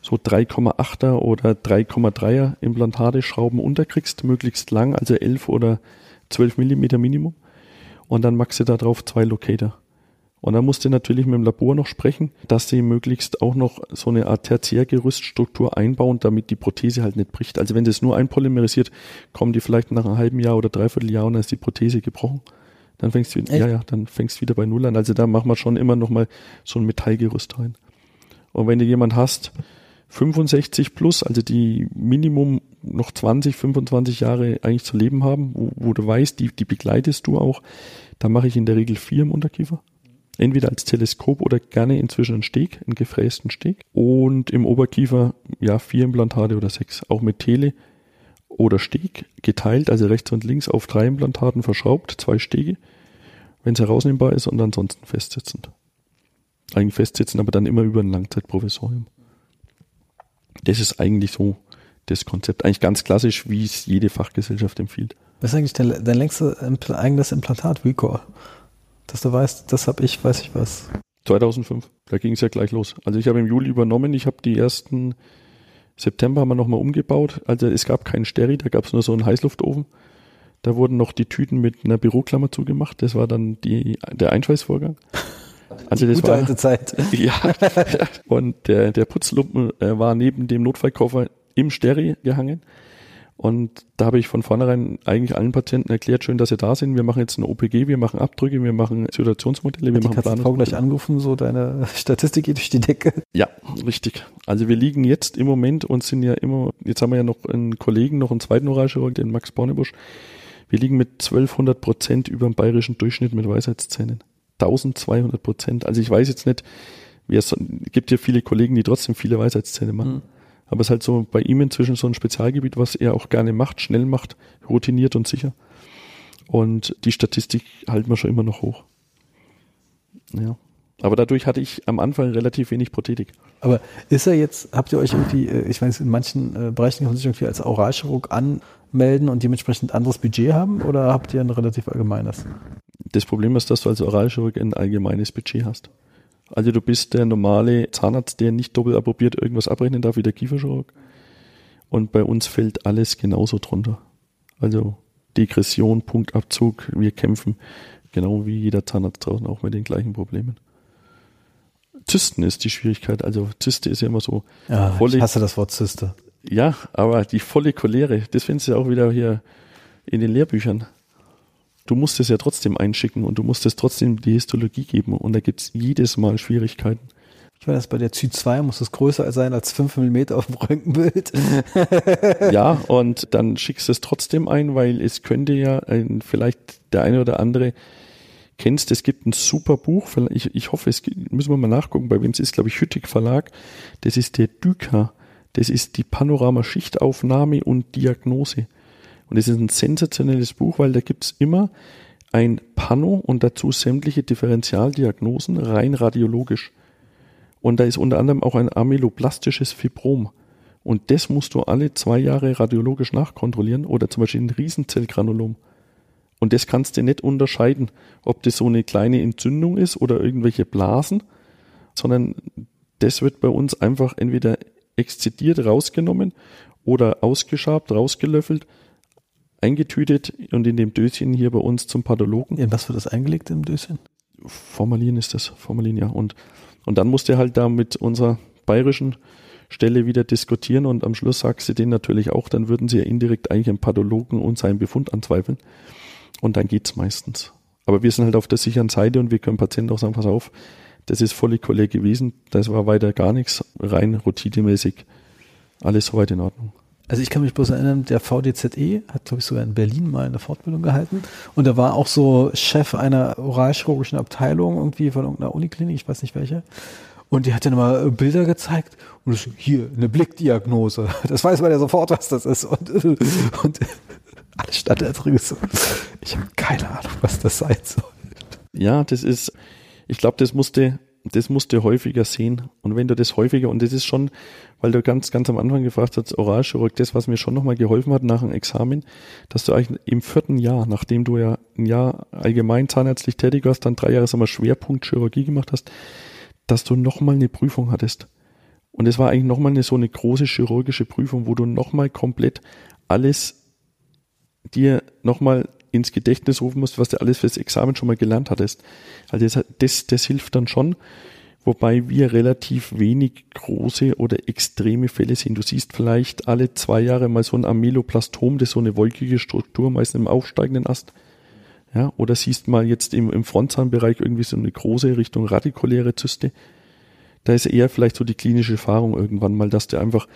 so 3,8er oder 3,3er Implantate Schrauben unterkriegst, möglichst lang, also 11 oder 12 Millimeter Minimum. Und dann machst du da drauf zwei Locator. Und dann musst du natürlich mit dem Labor noch sprechen, dass sie möglichst auch noch so eine Art Tertiärgerüststruktur einbauen, damit die Prothese halt nicht bricht. Also wenn das nur einpolymerisiert, kommen die vielleicht nach einem halben Jahr oder dreiviertel Jahr und dann ist die Prothese gebrochen. Dann fängst du, ja, ja, dann fängst wieder bei Null an. Also da machen wir schon immer noch mal so ein Metallgerüst rein. Und wenn du jemand hast, 65 plus, also die Minimum noch 20, 25 Jahre eigentlich zu leben haben, wo, wo du weißt, die, die begleitest du auch, da mache ich in der Regel vier im Unterkiefer. Entweder als Teleskop oder gerne inzwischen einen Steg, einen gefrästen Steg. Und im Oberkiefer, ja, vier Implantate oder sechs. Auch mit Tele oder Steg geteilt, also rechts und links auf drei Implantaten verschraubt, zwei Stege, wenn es herausnehmbar ist und ansonsten festsitzend. Eigentlich festsetzen, aber dann immer über ein Langzeitprofessorium. Das ist eigentlich so das Konzept. Eigentlich ganz klassisch, wie es jede Fachgesellschaft empfiehlt. Was ist eigentlich dein, dein längste Impl eigenes Implantat, Recall? Dass du weißt, das habe ich, weiß ich was. 2005, da ging es ja gleich los. Also ich habe im Juli übernommen, ich habe die ersten September haben wir nochmal umgebaut. Also es gab keinen Steri, da gab es nur so einen Heißluftofen. Da wurden noch die Tüten mit einer Büroklammer zugemacht. Das war dann die, der Einschweißvorgang. Also das Gute war alte Zeit. Ja. Und der, der Putzlumpen äh, war neben dem Notfallkoffer im Steri gehangen. Und da habe ich von vornherein eigentlich allen Patienten erklärt, schön, dass sie da sind. Wir machen jetzt ein OPG, wir machen Abdrücke, wir machen Situationsmodelle, wir Hat machen die Frau gleich angerufen, so deine Statistik geht durch die Decke. Ja, richtig. Also wir liegen jetzt im Moment und sind ja immer, jetzt haben wir ja noch einen Kollegen, noch einen zweiten Oralchirurg, den Max Bornebusch. Wir liegen mit 1200 Prozent über dem bayerischen Durchschnitt mit Weisheitszähnen. 1200 Prozent. Also ich weiß jetzt nicht, wie es gibt ja viele Kollegen, die trotzdem viele Weisheitszähne machen. Mhm. Aber es ist halt so bei ihm inzwischen so ein Spezialgebiet, was er auch gerne macht, schnell macht, routiniert und sicher. Und die Statistik halten wir schon immer noch hoch. Ja. Aber dadurch hatte ich am Anfang relativ wenig Prothetik. Aber ist er jetzt, habt ihr euch irgendwie, äh, ich weiß, in manchen äh, Bereichen man sich irgendwie als Oralchirurg anmelden und dementsprechend anderes Budget haben oder habt ihr ein relativ allgemeines? Das Problem ist, dass du als Oralchirurg ein allgemeines Budget hast. Also du bist der normale Zahnarzt, der nicht doppelt approbiert irgendwas abrechnen darf wie der Kieferchirurg. Und bei uns fällt alles genauso drunter. Also Degression, Punktabzug, wir kämpfen genau wie jeder Zahnarzt draußen auch mit den gleichen Problemen. Zysten ist die Schwierigkeit. Also Zyste ist ja immer so. Ja, volle, ich hasse das Wort Zyste. Ja, aber die volle Cholere, das findest du auch wieder hier in den Lehrbüchern du musst es ja trotzdem einschicken und du musst es trotzdem die Histologie geben und da gibt es jedes Mal Schwierigkeiten. Ich weiß, bei der Zy2 muss es größer sein als 5 mm auf dem Röntgenbild. ja, und dann schickst du es trotzdem ein, weil es könnte ja ein, vielleicht der eine oder andere kennst, es gibt ein super Buch, ich, ich hoffe, es müssen wir mal nachgucken, bei wem es ist, glaube ich, Hüttig Verlag. Das ist der Düker. Das ist die Panorama-Schichtaufnahme und Diagnose. Und es ist ein sensationelles Buch, weil da gibt's immer ein Pano und dazu sämtliche Differentialdiagnosen rein radiologisch. Und da ist unter anderem auch ein amyloblastisches Fibrom. Und das musst du alle zwei Jahre radiologisch nachkontrollieren oder zum Beispiel ein Riesenzellgranulom. Und das kannst du nicht unterscheiden, ob das so eine kleine Entzündung ist oder irgendwelche Blasen, sondern das wird bei uns einfach entweder exzidiert rausgenommen oder ausgeschabt, rausgelöffelt eingetütet und in dem Döschen hier bei uns zum Pathologen. In was wird das eingelegt im Döschen? Formalin ist das, Formalin, ja. Und, und dann musste halt da mit unserer bayerischen Stelle wieder diskutieren und am Schluss sagst du denen natürlich auch, dann würden sie ja indirekt eigentlich einen Pathologen und seinen Befund anzweifeln. Und dann geht's meistens. Aber wir sind halt auf der sicheren Seite und wir können Patienten auch sagen, pass auf, das ist Follikulär gewesen, das war weiter gar nichts, rein routinemäßig, alles soweit in Ordnung. Also ich kann mich bloß erinnern, der VDZE hat, glaube ich, sogar in Berlin mal eine Fortbildung gehalten. Und da war auch so Chef einer oralchirurgischen Abteilung, irgendwie von irgendeiner Uniklinik, ich weiß nicht welche. Und die hat dann mal Bilder gezeigt und so, hier, eine Blickdiagnose. Das weiß man ja sofort, was das ist. Und, und alles stand drin. So, ich habe keine Ahnung, was das sein soll. Ja, das ist, ich glaube, das musste das musst du häufiger sehen. Und wenn du das häufiger, und das ist schon, weil du ganz, ganz am Anfang gefragt hast, Oralchirurg, das, was mir schon nochmal geholfen hat nach dem Examen, dass du eigentlich im vierten Jahr, nachdem du ja ein Jahr allgemein zahnärztlich tätig warst, dann drei Jahre, sagen wir, Schwerpunkt Chirurgie gemacht hast, dass du nochmal eine Prüfung hattest. Und es war eigentlich nochmal eine, so eine große chirurgische Prüfung, wo du nochmal komplett alles dir nochmal ins Gedächtnis rufen musst, was du alles fürs Examen schon mal gelernt hattest. Also das, das, das hilft dann schon, wobei wir relativ wenig große oder extreme Fälle sehen. Du siehst vielleicht alle zwei Jahre mal so ein Ameloplastom, das ist so eine wolkige Struktur, meistens im aufsteigenden Ast. Ja, oder siehst mal jetzt im, im Frontzahnbereich irgendwie so eine große Richtung radikuläre Zyste. Da ist eher vielleicht so die klinische Erfahrung irgendwann mal, dass du einfach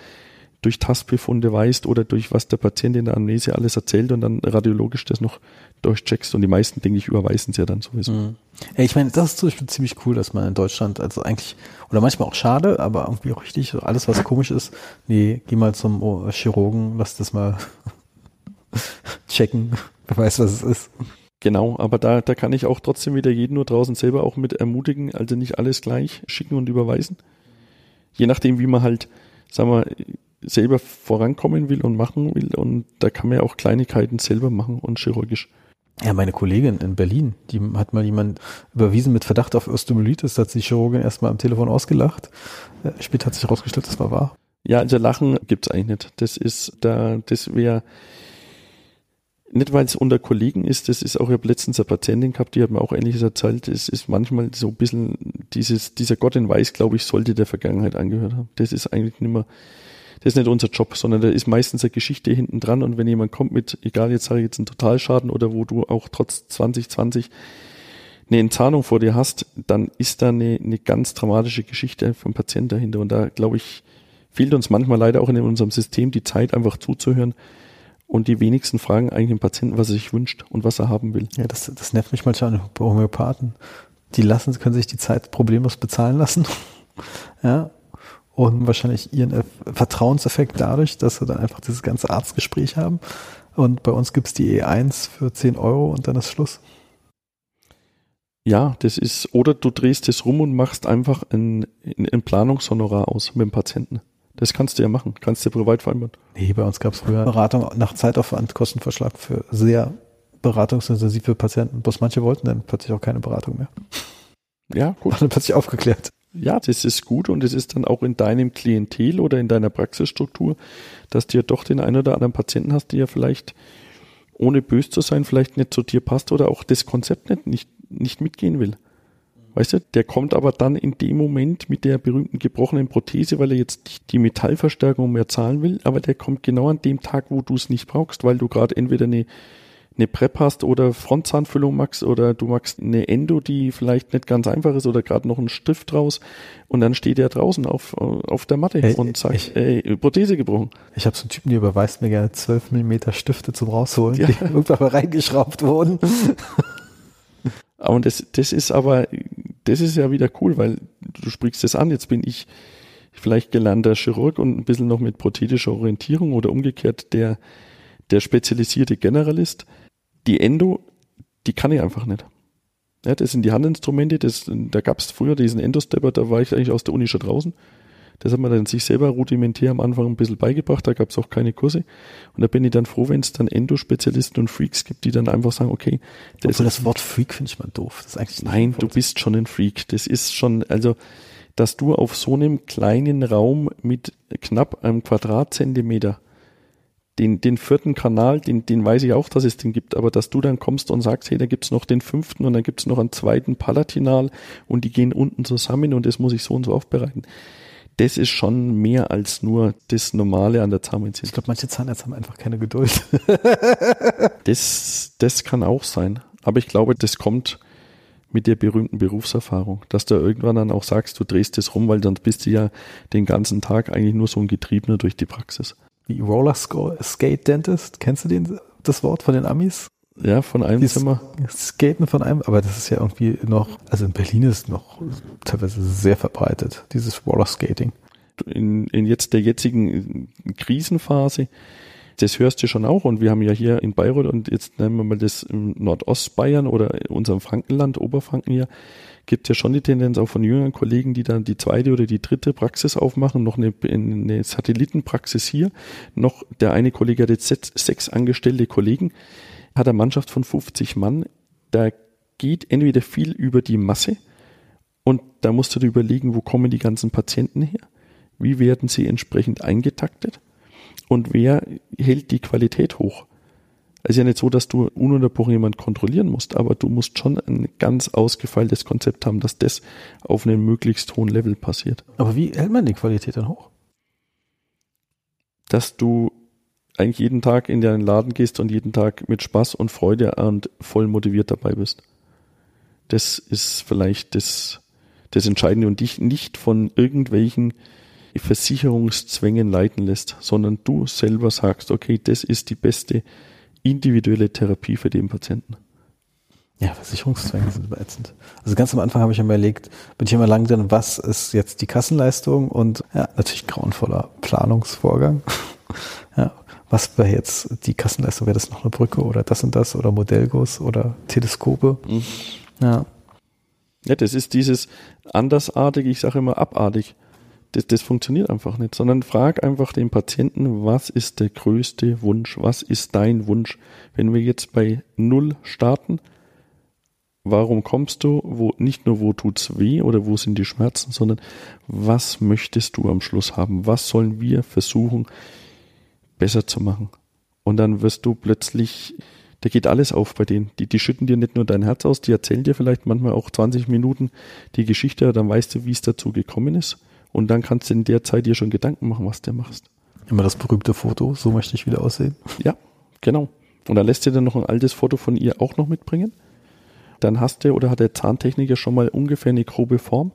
durch Tastbefunde weißt oder durch was der Patient in der Amnesie alles erzählt und dann radiologisch das noch durchcheckst. Und die meisten, denke ich, überweisen es ja dann sowieso. Mhm. Ja, ich meine, das ist zum Beispiel ziemlich cool, dass man in Deutschland, also eigentlich, oder manchmal auch schade, aber irgendwie auch richtig, alles was komisch ist, nee, geh mal zum Chirurgen, lass das mal checken, wer weiß, was es ist. Genau, aber da, da kann ich auch trotzdem wieder jeden nur draußen selber auch mit ermutigen, also nicht alles gleich schicken und überweisen. Je nachdem, wie man halt, sagen wir, selber vorankommen will und machen will. Und da kann man ja auch Kleinigkeiten selber machen und chirurgisch. Ja, meine Kollegin in Berlin, die hat mal jemand überwiesen mit Verdacht auf Osteomyelitis, da hat sich die Chirurgin erstmal am Telefon ausgelacht. Äh, später hat sich herausgestellt, das war wahr. Ja, also Lachen gibt's eigentlich nicht. Das ist da, das wäre nicht, weil es unter Kollegen ist, das ist auch, ich habe letztens eine Patientin gehabt, die hat mir auch ähnliches erzählt, es ist manchmal so ein bisschen dieses, dieser Gott in Weiß, glaube ich, sollte der Vergangenheit angehört haben. Das ist eigentlich nicht mehr, das ist nicht unser Job, sondern da ist meistens eine Geschichte hinten dran und wenn jemand kommt mit, egal, jetzt sage ich jetzt einen Totalschaden oder wo du auch trotz 2020 eine Entzahnung vor dir hast, dann ist da eine, eine ganz dramatische Geschichte vom Patienten dahinter und da, glaube ich, fehlt uns manchmal leider auch in unserem System die Zeit, einfach zuzuhören und die wenigsten fragen eigentlich den Patienten, was er sich wünscht und was er haben will. Ja, das, das nervt mich manchmal an Homöopathen. Die lassen, können sich die Zeit problemlos bezahlen lassen. ja. Und wahrscheinlich ihren Vertrauenseffekt dadurch, dass sie dann einfach dieses ganze Arztgespräch haben. Und bei uns gibt's die E1 für 10 Euro und dann ist Schluss. Ja, das ist, oder du drehst es rum und machst einfach ein, ein Planungshonorar aus mit dem Patienten. Das kannst du ja machen, kannst du ja privat vereinbaren. Nee, bei uns gab es früher Beratung nach Zeitaufwand, Kostenverschlag für sehr beratungsintensive Patienten. Bloß manche wollten dann plötzlich auch keine Beratung mehr. Ja, gut. War dann plötzlich aufgeklärt. Ja, das ist gut und es ist dann auch in deinem Klientel oder in deiner Praxisstruktur, dass du ja doch den einen oder anderen Patienten hast, der ja vielleicht, ohne bös zu sein, vielleicht nicht zu dir passt oder auch das Konzept nicht, nicht, nicht mitgehen will. Weißt du, der kommt aber dann in dem Moment mit der berühmten gebrochenen Prothese, weil er jetzt die Metallverstärkung mehr zahlen will, aber der kommt genau an dem Tag, wo du es nicht brauchst, weil du gerade entweder eine, eine Prep hast oder Frontzahnfüllung magst oder du magst eine Endo, die vielleicht nicht ganz einfach ist oder gerade noch einen Stift raus und dann steht er draußen auf, auf der Matte hey, und sagt, ich, ey, Prothese gebrochen. Ich habe so einen Typen, der überweist mir gerne 12 Millimeter Stifte zum Rausholen, ja. die irgendwann mal reingeschraubt wurden. Und das, das ist aber, das ist ja wieder cool, weil du sprichst das an, jetzt bin ich vielleicht gelernter Chirurg und ein bisschen noch mit prothetischer Orientierung oder umgekehrt der, der spezialisierte Generalist. Die Endo, die kann ich einfach nicht. Ja, das sind die Handinstrumente, das, da gab es früher diesen Endostepper, da war ich eigentlich aus der Uni schon draußen. Das hat man dann sich selber rudimentär am Anfang ein bisschen beigebracht, da gab es auch keine Kurse. Und da bin ich dann froh, wenn es dann Endospezialisten und Freaks gibt, die dann einfach sagen, okay. Das, Obwohl das Wort Freak finde ich mal doof. Das ist eigentlich Nein, du bist schon ein Freak. Das ist schon, also, dass du auf so einem kleinen Raum mit knapp einem Quadratzentimeter den, den vierten Kanal, den, den weiß ich auch, dass es den gibt, aber dass du dann kommst und sagst, hey, da gibt's noch den fünften und dann gibt's noch einen zweiten Palatinal und die gehen unten zusammen und das muss ich so und so aufbereiten das ist schon mehr als nur das Normale an der Zahnmedizin. Ich glaube, manche Zahnärzte haben einfach keine Geduld. das, das kann auch sein. Aber ich glaube, das kommt mit der berühmten Berufserfahrung, dass du irgendwann dann auch sagst, du drehst das rum, weil dann bist du ja den ganzen Tag eigentlich nur so ein Getriebener durch die Praxis. Wie Roller Skate Dentist, kennst du den, das Wort von den Amis? Ja, von einem die Zimmer. Skaten von einem, aber das ist ja irgendwie noch, also in Berlin ist noch teilweise sehr verbreitet, dieses Roller Skating. In, in jetzt der jetzigen Krisenphase, das hörst du schon auch und wir haben ja hier in Bayreuth und jetzt nennen wir mal das im Nordostbayern oder unserem Frankenland, Oberfranken hier, gibt ja schon die Tendenz auch von jüngeren Kollegen, die dann die zweite oder die dritte Praxis aufmachen, noch eine, eine Satellitenpraxis hier, noch der eine Kollege hat jetzt sechs angestellte Kollegen, hat eine Mannschaft von 50 Mann, da geht entweder viel über die Masse und da musst du dir überlegen, wo kommen die ganzen Patienten her? Wie werden sie entsprechend eingetaktet? Und wer hält die Qualität hoch? Es ist ja nicht so, dass du ununterbrochen jemand kontrollieren musst, aber du musst schon ein ganz ausgefeiltes Konzept haben, dass das auf einem möglichst hohen Level passiert. Aber wie hält man die Qualität dann hoch? Dass du eigentlich jeden Tag in deinen Laden gehst und jeden Tag mit Spaß und Freude und voll motiviert dabei bist. Das ist vielleicht das, das Entscheidende und dich nicht von irgendwelchen Versicherungszwängen leiten lässt, sondern du selber sagst, okay, das ist die beste individuelle Therapie für den Patienten. Ja, Versicherungszwänge sind überätzend. Also ganz am Anfang habe ich mir überlegt, bin ich immer lang drin, was ist jetzt die Kassenleistung und ja, natürlich grauenvoller Planungsvorgang. ja, was wäre jetzt die Kassenleistung? Wäre das noch eine Brücke oder das und das oder Modellguss oder Teleskope? Mhm. Ja. Ja, das ist dieses andersartig, ich sage immer abartig. Das, das funktioniert einfach nicht, sondern frag einfach den Patienten, was ist der größte Wunsch? Was ist dein Wunsch? Wenn wir jetzt bei Null starten, warum kommst du? Wo, nicht nur, wo tut's weh oder wo sind die Schmerzen, sondern was möchtest du am Schluss haben? Was sollen wir versuchen, besser zu machen? Und dann wirst du plötzlich da geht alles auf bei denen. Die, die schütten dir nicht nur dein Herz aus, die erzählen dir vielleicht manchmal auch 20 Minuten die Geschichte, dann weißt du, wie es dazu gekommen ist. Und dann kannst du in der Zeit dir schon Gedanken machen, was du machst. Immer das berühmte Foto, so möchte ich wieder aussehen. Ja, genau. Und dann lässt dir dann noch ein altes Foto von ihr auch noch mitbringen. Dann hast du oder hat der Zahntechniker schon mal ungefähr eine grobe Form,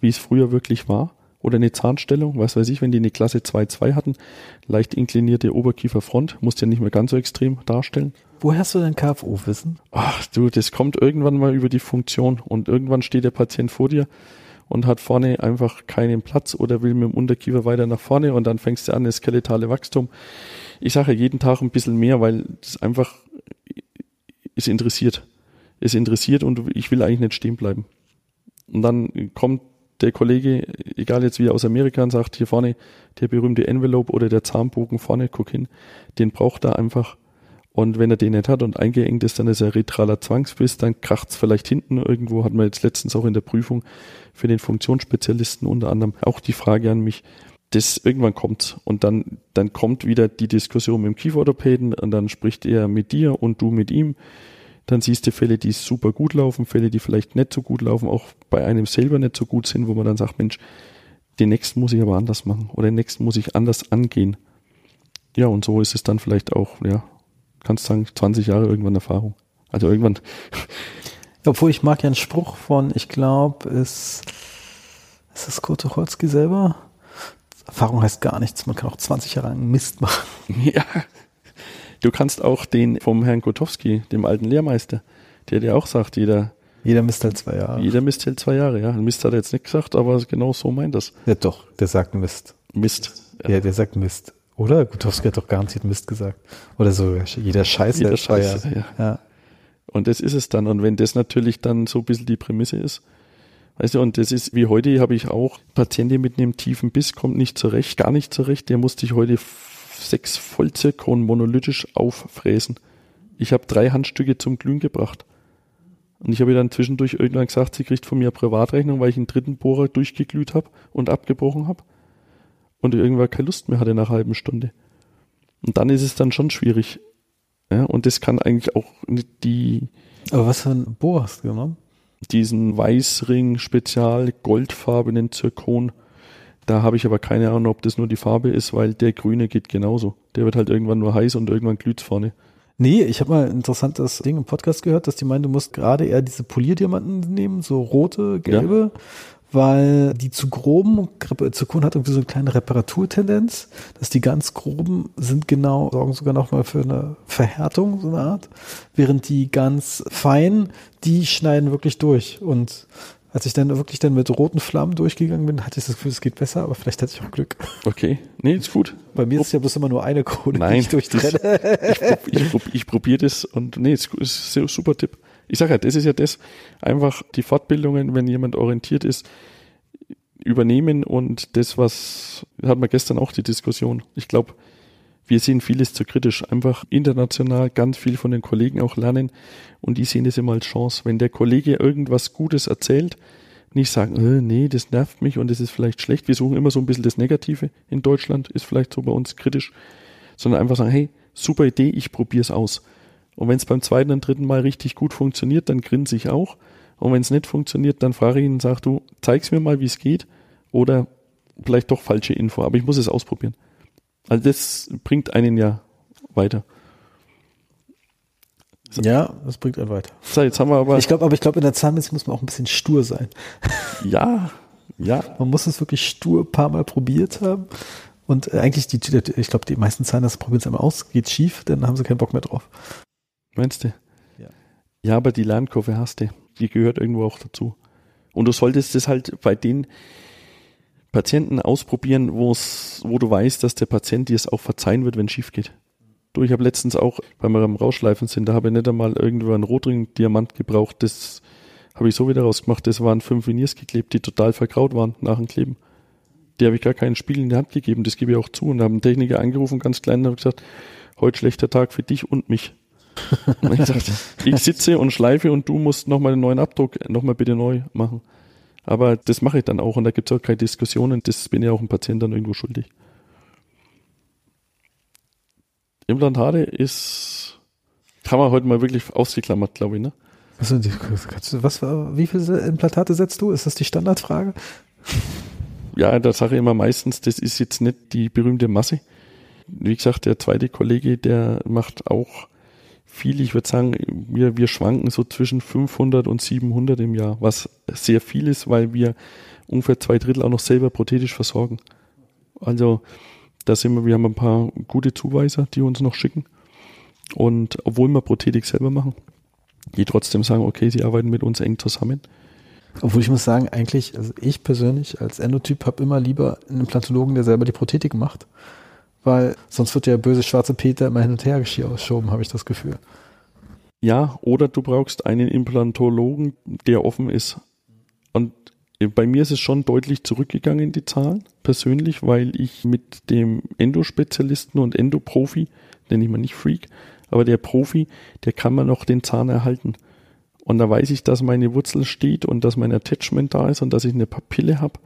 wie es früher wirklich war oder eine Zahnstellung, was weiß ich, wenn die eine Klasse 2-2 hatten, leicht inklinierte Oberkieferfront, musst ja nicht mehr ganz so extrem darstellen. Woher hast du dein KFO-Wissen? Ach du, das kommt irgendwann mal über die Funktion und irgendwann steht der Patient vor dir und hat vorne einfach keinen Platz oder will mit dem Unterkiefer weiter nach vorne und dann fängst du an, das skeletale Wachstum. Ich sage jeden Tag ein bisschen mehr, weil es einfach ist interessiert. Es interessiert und ich will eigentlich nicht stehen bleiben. Und dann kommt der Kollege, egal jetzt wie aus Amerika, und sagt, hier vorne der berühmte Envelope oder der Zahnbogen vorne, guck hin, den braucht er einfach. Und wenn er den nicht hat und eingeengt ist, dann ist er retraler Zwangsbiss, dann kracht's vielleicht hinten irgendwo, hat man jetzt letztens auch in der Prüfung für den Funktionsspezialisten unter anderem auch die Frage an mich, das irgendwann kommt und dann, dann kommt wieder die Diskussion mit dem Kieferorthopäden und dann spricht er mit dir und du mit ihm. Dann siehst du Fälle, die super gut laufen, Fälle, die vielleicht nicht so gut laufen, auch bei einem selber nicht so gut sind, wo man dann sagt, Mensch, den nächsten muss ich aber anders machen oder den nächsten muss ich anders angehen. Ja, und so ist es dann vielleicht auch, ja, kannst sagen, 20 Jahre irgendwann Erfahrung. Also irgendwann. Obwohl ich mag ja einen Spruch von, ich glaube, ist, ist das Kurt Tucholsky selber? Erfahrung heißt gar nichts, man kann auch 20 Jahre lang Mist machen. Ja, Du kannst auch den vom Herrn Kotowski, dem alten Lehrmeister, der dir auch sagt, jeder jeder misst halt zwei Jahre. Jeder misst halt zwei Jahre, ja. Mist hat er jetzt nicht gesagt, aber genau so meint das. Ja, doch, der sagt Mist. Mist. Ja, ja der sagt Mist. Oder? Gutowski hat doch garantiert Mist gesagt. Oder so, jeder Scheiß jeder Scheiß, ja. ja. Und das ist es dann. Und wenn das natürlich dann so ein bisschen die Prämisse ist, weißt du, und das ist, wie heute habe ich auch Patienten mit einem tiefen Biss, kommt nicht zurecht, gar nicht zurecht, der musste ich heute sechs Vollzirkon monolithisch auffräsen. Ich habe drei Handstücke zum Glühen gebracht. Und ich habe ihr dann zwischendurch irgendwann gesagt, sie kriegt von mir Privatrechnung, weil ich einen dritten Bohrer durchgeglüht habe und abgebrochen habe. Und irgendwann keine Lust mehr hatte nach einer halben Stunde. Und dann ist es dann schon schwierig. Ja, und das kann eigentlich auch nicht die. Aber was für ein Bohrer hast du genommen? Diesen Weißring Spezial goldfarbenen Zirkon. Da habe ich aber keine Ahnung, ob das nur die Farbe ist, weil der grüne geht genauso. Der wird halt irgendwann nur heiß und irgendwann glüht vorne. Nee, ich habe mal ein interessantes Ding im Podcast gehört, dass die meinen, du musst gerade eher diese Polierdiamanten nehmen, so rote, gelbe, ja. Weil die zu groben, Zirkon hat irgendwie so eine kleine Reparaturtendenz, dass die ganz groben sind genau, sorgen sogar nochmal für eine Verhärtung, so eine Art, während die ganz feinen, die schneiden wirklich durch und als ich dann wirklich dann mit roten Flammen durchgegangen bin, hatte ich das Gefühl, es geht besser, aber vielleicht hatte ich auch Glück. Okay, nee, ist gut. Bei mir ist es ja bloß immer nur eine Krone, Nein, die ich durchtrenne. ich, ich, ich, ich probiere das und nee, ist, ist ein super Tipp. Ich sage ja, das ist ja das, einfach die Fortbildungen, wenn jemand orientiert ist, übernehmen und das, was, hatten wir gestern auch die Diskussion. Ich glaube, wir sehen vieles zu kritisch. Einfach international ganz viel von den Kollegen auch lernen und die sehen das immer als Chance. Wenn der Kollege irgendwas Gutes erzählt, nicht sagen, äh, nee, das nervt mich und das ist vielleicht schlecht. Wir suchen immer so ein bisschen das Negative in Deutschland, ist vielleicht so bei uns kritisch, sondern einfach sagen, hey, super Idee, ich probiere es aus. Und wenn es beim zweiten und dritten Mal richtig gut funktioniert, dann grinse ich auch. Und wenn es nicht funktioniert, dann frage ich ihn und sage, du, zeig's mir mal, wie es geht. Oder vielleicht doch falsche Info, aber ich muss es ausprobieren. Also das bringt einen ja weiter. So. Ja, das bringt einen weiter. So, jetzt haben wir aber. Ich glaube, aber ich glaube, in der Zahnmedizin muss man auch ein bisschen stur sein. Ja, ja. Man muss es wirklich stur ein paar Mal probiert haben. Und eigentlich, die, ich glaube, die meisten Zahnärzte probieren es einmal aus, geht schief, dann haben sie keinen Bock mehr drauf. Meinst du? Ja. Ja, aber die Lernkurve hast du. Die gehört irgendwo auch dazu. Und du solltest das halt bei den Patienten ausprobieren, wo es, wo du weißt, dass der Patient dir es auch verzeihen wird, wenn es schief geht. Du, ich habe letztens auch beim am Rausschleifen sind, da habe ich nicht einmal irgendwo einen Rotring-Diamant gebraucht. Das habe ich so wieder rausgemacht. Das waren fünf Veneers geklebt, die total verkraut waren nach dem Kleben. Die habe ich gar keinen Spiegel in die Hand gegeben, das gebe ich auch zu. Und habe einen Techniker angerufen, ganz klein, und habe gesagt, heute schlechter Tag für dich und mich. Und ich, gesagt, ich sitze und schleife und du musst nochmal einen neuen Abdruck, nochmal bitte neu machen. Aber das mache ich dann auch und da gibt es auch keine Diskussionen. Das bin ja auch ein Patient dann irgendwo schuldig. Implantate ist, kann man heute mal wirklich ausgeklammert, glaube ich, ne? Also, was, wie viele Implantate setzt du? Ist das die Standardfrage? Ja, da sage ich immer meistens, das ist jetzt nicht die berühmte Masse. Wie gesagt, der zweite Kollege, der macht auch viel. Ich würde sagen, wir, wir schwanken so zwischen 500 und 700 im Jahr, was sehr viel ist, weil wir ungefähr zwei Drittel auch noch selber prothetisch versorgen. Also da sind wir, wir haben ein paar gute Zuweiser, die uns noch schicken. Und obwohl wir Prothetik selber machen, die trotzdem sagen, okay, sie arbeiten mit uns eng zusammen. Obwohl ich muss sagen, eigentlich, also ich persönlich als Endotyp habe immer lieber einen Implantologen, der selber die Prothetik macht. Weil sonst wird der böse schwarze Peter immer hin und her geschoben, habe ich das Gefühl. Ja, oder du brauchst einen Implantologen, der offen ist. Und bei mir ist es schon deutlich zurückgegangen, die Zahlen, persönlich, weil ich mit dem Endospezialisten und Endoprofi, nenne ich mal nicht Freak, aber der Profi, der kann man noch den Zahn erhalten. Und da weiß ich, dass meine Wurzel steht und dass mein Attachment da ist und dass ich eine Papille habe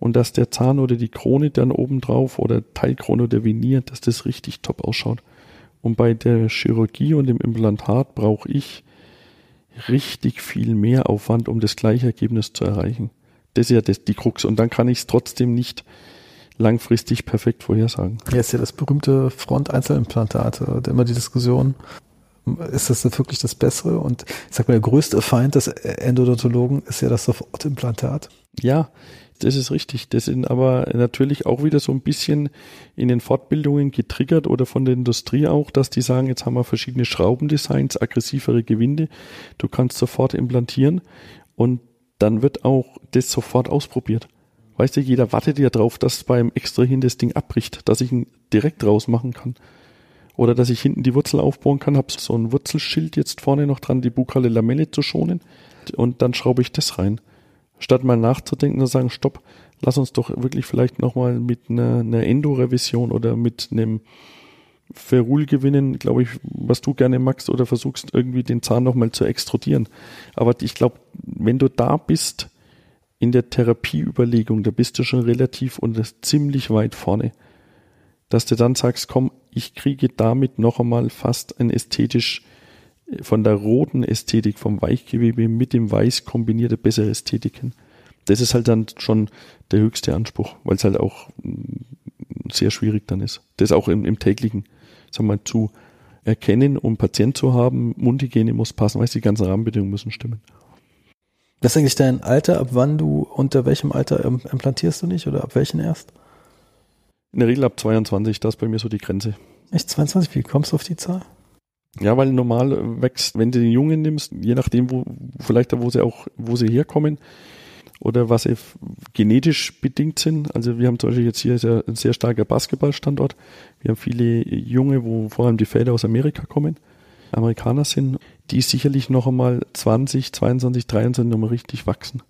und dass der Zahn oder die Krone dann oben drauf oder Teilkrone oder Venier, dass das richtig top ausschaut. Und bei der Chirurgie und dem Implantat brauche ich richtig viel mehr Aufwand, um das gleiche Ergebnis zu erreichen. Das ist ja das, die Krux. Und dann kann ich es trotzdem nicht langfristig perfekt vorhersagen. Ja, ist ja das berühmte Front-Einzelimplantat. Immer die Diskussion, ist das wirklich das Bessere? Und ich sag mal, der größte Feind des Endodontologen ist ja das Sofortimplantat. Ja, das ist richtig. Das sind aber natürlich auch wieder so ein bisschen in den Fortbildungen getriggert oder von der Industrie auch, dass die sagen, jetzt haben wir verschiedene Schraubendesigns, aggressivere Gewinde. Du kannst sofort implantieren und dann wird auch das sofort ausprobiert. Weißt du, jeder wartet ja drauf, dass beim Extrahieren das Ding abbricht, dass ich ihn direkt rausmachen kann. Oder dass ich hinten die Wurzel aufbauen kann, habe so ein Wurzelschild jetzt vorne noch dran, die bukale Lamelle zu schonen. Und dann schraube ich das rein. Statt mal nachzudenken und sagen, stopp, lass uns doch wirklich vielleicht nochmal mit einer, einer Endo-Revision oder mit einem Ferrul gewinnen, glaube ich, was du gerne magst oder versuchst irgendwie den Zahn nochmal zu extrudieren. Aber ich glaube, wenn du da bist in der Therapieüberlegung, da bist du schon relativ und ziemlich weit vorne, dass du dann sagst, komm, ich kriege damit noch einmal fast ein ästhetisch von der roten Ästhetik vom Weichgewebe mit dem Weiß kombinierte bessere Ästhetik hin. Das ist halt dann schon der höchste Anspruch, weil es halt auch mm, sehr schwierig dann ist. Das auch im, im täglichen, sagen wir mal, zu erkennen, um Patient zu haben, Mundhygiene muss passen, weißt die ganzen Rahmenbedingungen müssen stimmen. Was ist eigentlich dein Alter? Ab wann du, unter welchem Alter implantierst du nicht oder ab welchen erst? In der Regel ab 22, das ist bei mir so die Grenze. Echt 22? Wie kommst du auf die Zahl? Ja, weil normal wächst, wenn du den Jungen nimmst, je nachdem, wo, vielleicht wo sie auch, wo sie herkommen oder was sie genetisch bedingt sind. Also wir haben zum Beispiel jetzt hier sehr, ein sehr starker Basketballstandort. Wir haben viele Junge, wo vor allem die Väter aus Amerika kommen, Amerikaner sind, die sicherlich noch einmal 20, 22, 23 nochmal richtig wachsen.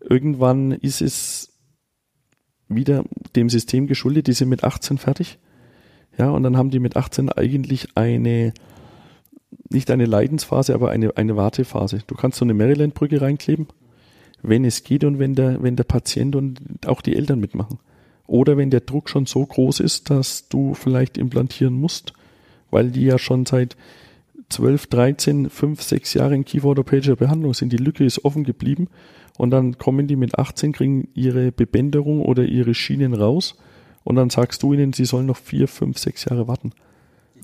Irgendwann ist es wieder dem System geschuldet, die sind mit 18 fertig. Ja, und dann haben die mit 18 eigentlich eine, nicht eine Leidensphase, aber eine, eine Wartephase. Du kannst so eine Maryland-Brücke reinkleben, wenn es geht und wenn der, wenn der Patient und auch die Eltern mitmachen. Oder wenn der Druck schon so groß ist, dass du vielleicht implantieren musst, weil die ja schon seit 12, 13, 5, 6 Jahren kieferorthopädischer Behandlung sind. Die Lücke ist offen geblieben und dann kommen die mit 18, kriegen ihre Bebänderung oder ihre Schienen raus und dann sagst du ihnen, sie sollen noch vier, fünf, sechs Jahre warten.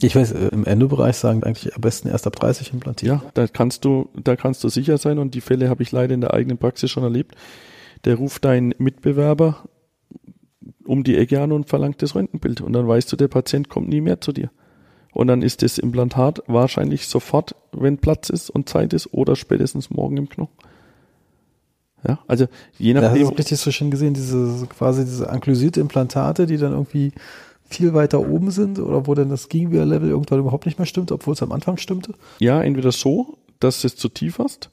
Ich weiß, äh, im Endobereich sagen eigentlich am besten erst ab 30 implantieren. Ja, da kannst du, da kannst du sicher sein und die Fälle habe ich leider in der eigenen Praxis schon erlebt. Der ruft deinen Mitbewerber um die Ecke an und verlangt das Röntgenbild und dann weißt du, der Patient kommt nie mehr zu dir. Und dann ist das Implantat wahrscheinlich sofort, wenn Platz ist und Zeit ist, oder spätestens morgen im Knochen. Ja, also je nachdem. Ja, hast du richtig so schön gesehen, diese quasi diese anklusierte Implantate, die dann irgendwie viel weiter oben sind oder wo dann das Gegenwehrlevel irgendwann überhaupt nicht mehr stimmt, obwohl es am Anfang stimmte? Ja, entweder so, dass du es zu tief hast,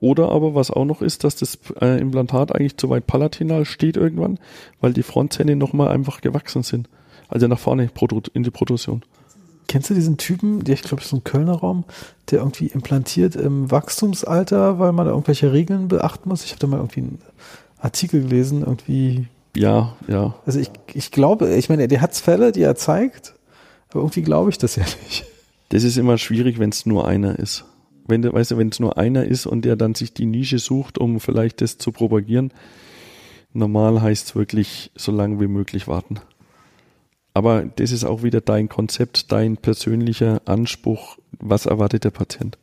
oder aber was auch noch ist, dass das äh, Implantat eigentlich zu weit palatinal steht irgendwann, weil die Frontzähne nochmal einfach gewachsen sind. Also nach vorne in die Protrusion. Kennst du diesen Typen, der ich glaube, ist so ein Kölner Raum, der irgendwie implantiert im Wachstumsalter, weil man da irgendwelche Regeln beachten muss? Ich habe da mal irgendwie einen Artikel gelesen, irgendwie. Ja, ja. Also ich, ich glaube, ich meine, der hat Fälle, die er zeigt, aber irgendwie glaube ich das ja nicht. Das ist immer schwierig, wenn es nur einer ist. Wenn du, weißt du, wenn es nur einer ist und der dann sich die Nische sucht, um vielleicht das zu propagieren, normal heißt es wirklich so lange wie möglich warten. Aber das ist auch wieder dein Konzept, dein persönlicher Anspruch, was erwartet der Patient.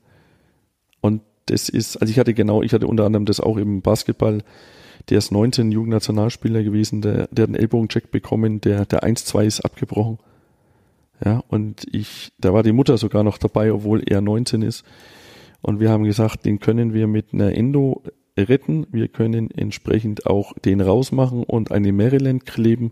Und das ist, also ich hatte genau, ich hatte unter anderem das auch im Basketball, der ist 19 Jugendnationalspieler gewesen, der, der hat einen Ellbogencheck bekommen, der, der 1-2 ist abgebrochen. Ja, und ich, da war die Mutter sogar noch dabei, obwohl er 19 ist. Und wir haben gesagt, den können wir mit einer Endo retten. Wir können entsprechend auch den rausmachen und eine Maryland kleben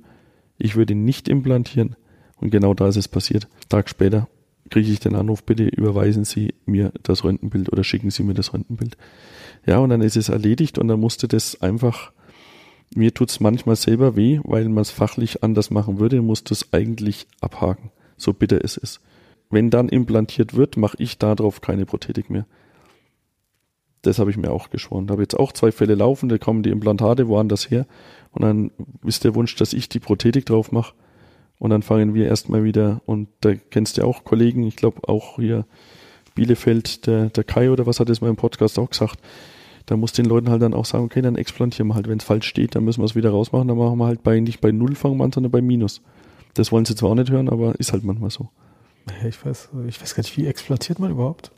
ich würde ihn nicht implantieren. Und genau da ist es passiert. Tag später kriege ich den Anruf, bitte überweisen Sie mir das Röntgenbild oder schicken Sie mir das Röntgenbild. Ja, und dann ist es erledigt und dann musste das einfach, mir tut es manchmal selber weh, weil man es fachlich anders machen würde, musste es eigentlich abhaken, so bitter es ist. Wenn dann implantiert wird, mache ich darauf keine Prothetik mehr. Das habe ich mir auch geschworen. Da habe jetzt auch zwei Fälle laufen, da kommen die Implantate woanders her und dann ist der Wunsch, dass ich die Prothetik drauf mache. Und dann fangen wir erstmal wieder, und da kennst du ja auch Kollegen, ich glaube auch hier Bielefeld, der, der Kai oder was hat das mal im Podcast auch gesagt, da muss den Leuten halt dann auch sagen, okay, dann explantieren wir halt. Wenn es falsch steht, dann müssen wir es wieder rausmachen, dann machen wir halt bei nicht bei Null fangen wir an, sondern bei Minus. Das wollen sie zwar auch nicht hören, aber ist halt manchmal so. Ich weiß, ich weiß gar nicht, wie explantiert man überhaupt?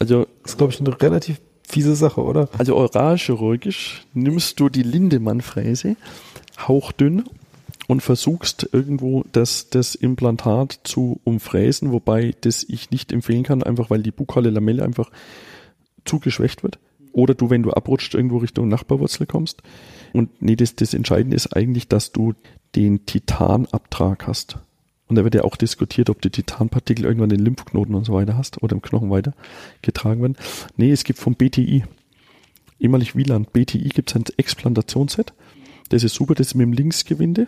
Also, das ist, glaube ich, eine relativ fiese Sache, oder? Also oralchirurgisch nimmst du die Lindemann-Fräse hauchdünn und versuchst irgendwo das, das Implantat zu umfräsen, wobei das ich nicht empfehlen kann, einfach weil die bukale Lamelle einfach zu geschwächt wird. Oder du, wenn du abrutscht, irgendwo Richtung Nachbarwurzel kommst. Und nee, das, das Entscheidende ist eigentlich, dass du den Titanabtrag hast. Und da wird ja auch diskutiert, ob die Titanpartikel irgendwann in den Lymphknoten und so weiter hast oder im Knochen weiter getragen werden. Nee, es gibt vom BTI, ehemalig Wieland, BTI gibt es ein Explantationsset. Das ist super, das ist mit dem Linksgewinde.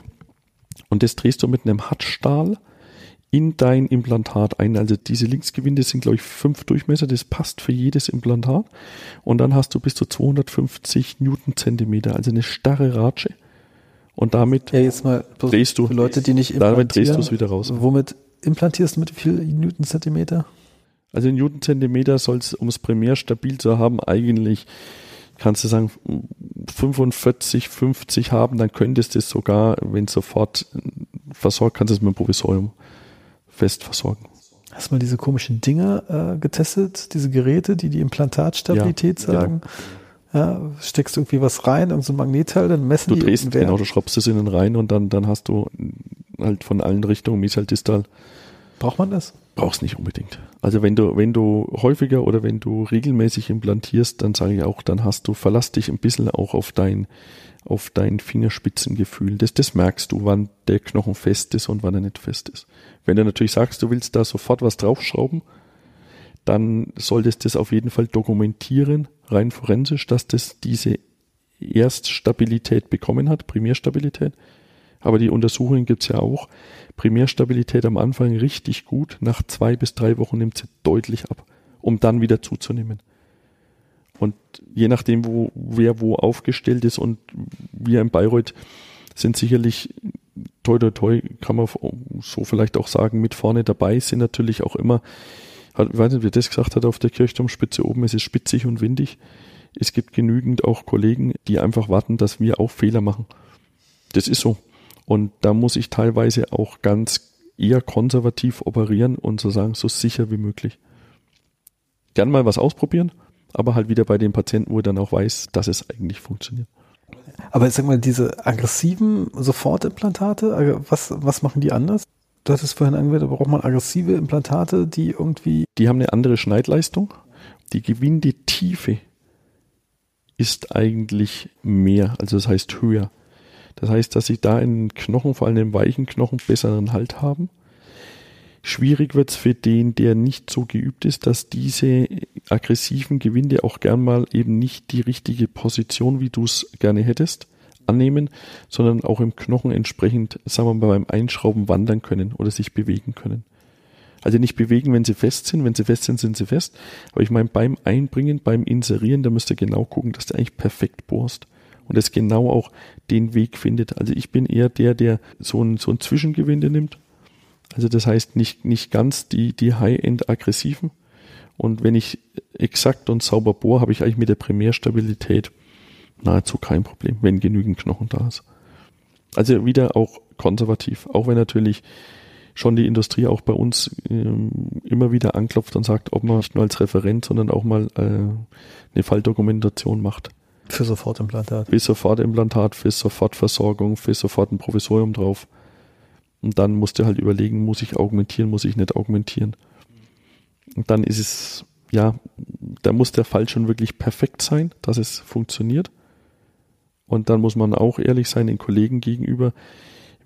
Und das drehst du mit einem Hartstahl in dein Implantat ein. Also diese Linksgewinde sind, glaube ich, fünf Durchmesser. Das passt für jedes Implantat. Und dann hast du bis zu 250 Newtonzentimeter, also eine starre Ratsche. Und damit ja, jetzt mal drehst du, Leute, die nicht damit drehst du es wieder raus. Womit implantierst du mit wie viel Newtonzentimeter? Also in Newtonzentimeter soll es, um es primär stabil zu haben, eigentlich kannst du sagen 45, 50 haben, dann könntest du es sogar, wenn es sofort versorgt, kannst du es mit einem Provisorium fest versorgen. Hast du mal diese komischen Dinger äh, getestet, diese Geräte, die die Implantatstabilität ja, sagen? Genau. Ja, steckst irgendwie was rein, irgendein so Magnetteil, dann messen du die. Du drehst, genau, du schraubst es innen rein und dann, dann hast du halt von allen Richtungen Misal Distal. Braucht man das? Brauchst nicht unbedingt. Also wenn du, wenn du häufiger oder wenn du regelmäßig implantierst, dann sage ich auch, dann hast du, verlass dich ein bisschen auch auf dein, auf dein Fingerspitzengefühl. Das, das merkst du, wann der Knochen fest ist und wann er nicht fest ist. Wenn du natürlich sagst, du willst da sofort was draufschrauben, dann solltest du das auf jeden Fall dokumentieren, rein forensisch, dass das diese Erststabilität bekommen hat, Primärstabilität. Aber die Untersuchungen gibt es ja auch. Primärstabilität am Anfang richtig gut, nach zwei bis drei Wochen nimmt sie deutlich ab, um dann wieder zuzunehmen. Und je nachdem, wo wer wo aufgestellt ist und wir in Bayreuth sind sicherlich toi toi toi, kann man so vielleicht auch sagen, mit vorne dabei, sind natürlich auch immer hat, ich weiß nicht, wie das gesagt hat auf der Kirchturmspitze oben, es ist spitzig und windig. Es gibt genügend auch Kollegen, die einfach warten, dass wir auch Fehler machen. Das ist so. Und da muss ich teilweise auch ganz eher konservativ operieren und so sagen, so sicher wie möglich. Gern mal was ausprobieren, aber halt wieder bei den Patienten, wo er dann auch weiß, dass es eigentlich funktioniert. Aber sag mal, diese aggressiven Sofortimplantate, was, was machen die anders? Du hattest vorhin angewendet, braucht man aggressive Implantate, die irgendwie. Die haben eine andere Schneidleistung. Die Gewindetiefe ist eigentlich mehr, also das heißt höher. Das heißt, dass sie da in Knochen, vor allem im weichen Knochen, besseren Halt haben. Schwierig wird es für den, der nicht so geübt ist, dass diese aggressiven Gewinde auch gern mal eben nicht die richtige Position, wie du es gerne hättest, annehmen, sondern auch im Knochen entsprechend, sagen wir mal, beim Einschrauben wandern können oder sich bewegen können. Also nicht bewegen, wenn sie fest sind. Wenn sie fest sind, sind sie fest. Aber ich meine, beim Einbringen, beim Inserieren, da müsst ihr genau gucken, dass du eigentlich perfekt bohrst und es genau auch den Weg findet. Also ich bin eher der, der so ein, so ein Zwischengewinde nimmt. Also das heißt nicht, nicht ganz die, die High-End-aggressiven. Und wenn ich exakt und sauber bohre, habe ich eigentlich mit der Primärstabilität nahezu kein Problem, wenn genügend Knochen da ist. Also wieder auch konservativ, auch wenn natürlich schon die Industrie auch bei uns ähm, immer wieder anklopft und sagt, ob man nicht nur als Referent, sondern auch mal äh, eine Falldokumentation macht. Für Sofortimplantat. Für Sofortimplantat, für Sofortversorgung, für sofort ein Provisorium drauf. Und dann musst du halt überlegen, muss ich augmentieren, muss ich nicht augmentieren. Und dann ist es, ja, da muss der Fall schon wirklich perfekt sein, dass es funktioniert. Und dann muss man auch ehrlich sein den Kollegen gegenüber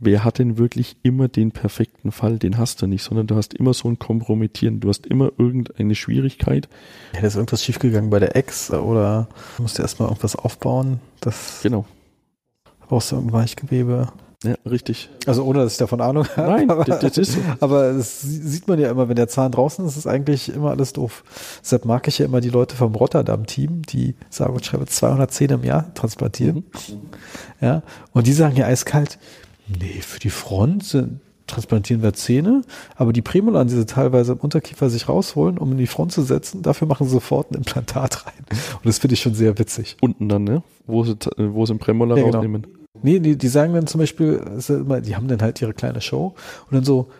wer hat denn wirklich immer den perfekten Fall? Den hast du nicht, sondern du hast immer so ein Kompromittieren. Du hast immer irgendeine Schwierigkeit. Ja, da ist irgendwas schiefgegangen bei der Ex oder musst du erstmal irgendwas aufbauen. Das genau. brauchst du irgendein Weichgewebe. Ja, richtig. Also ohne, dass ich davon Ahnung habe. Nein, aber, das, ist so. Aber das sieht man ja immer, wenn der Zahn draußen ist, ist eigentlich immer alles doof. Deshalb mag ich ja immer die Leute vom Rotterdam-Team, die sagen und schreiben 210 im Jahr transplantieren. Mhm. Ja, und die sagen ja eiskalt, Nee, für die Front sind, transplantieren wir Zähne, aber die Prämolaren, die sie teilweise im Unterkiefer sich rausholen, um in die Front zu setzen, dafür machen sie sofort ein Implantat rein. Und das finde ich schon sehr witzig. Unten dann, ne? Wo sie, wo sie ein Prämolar ja, genau. Nee, die, die sagen dann zum Beispiel, die haben dann halt ihre kleine Show und dann so,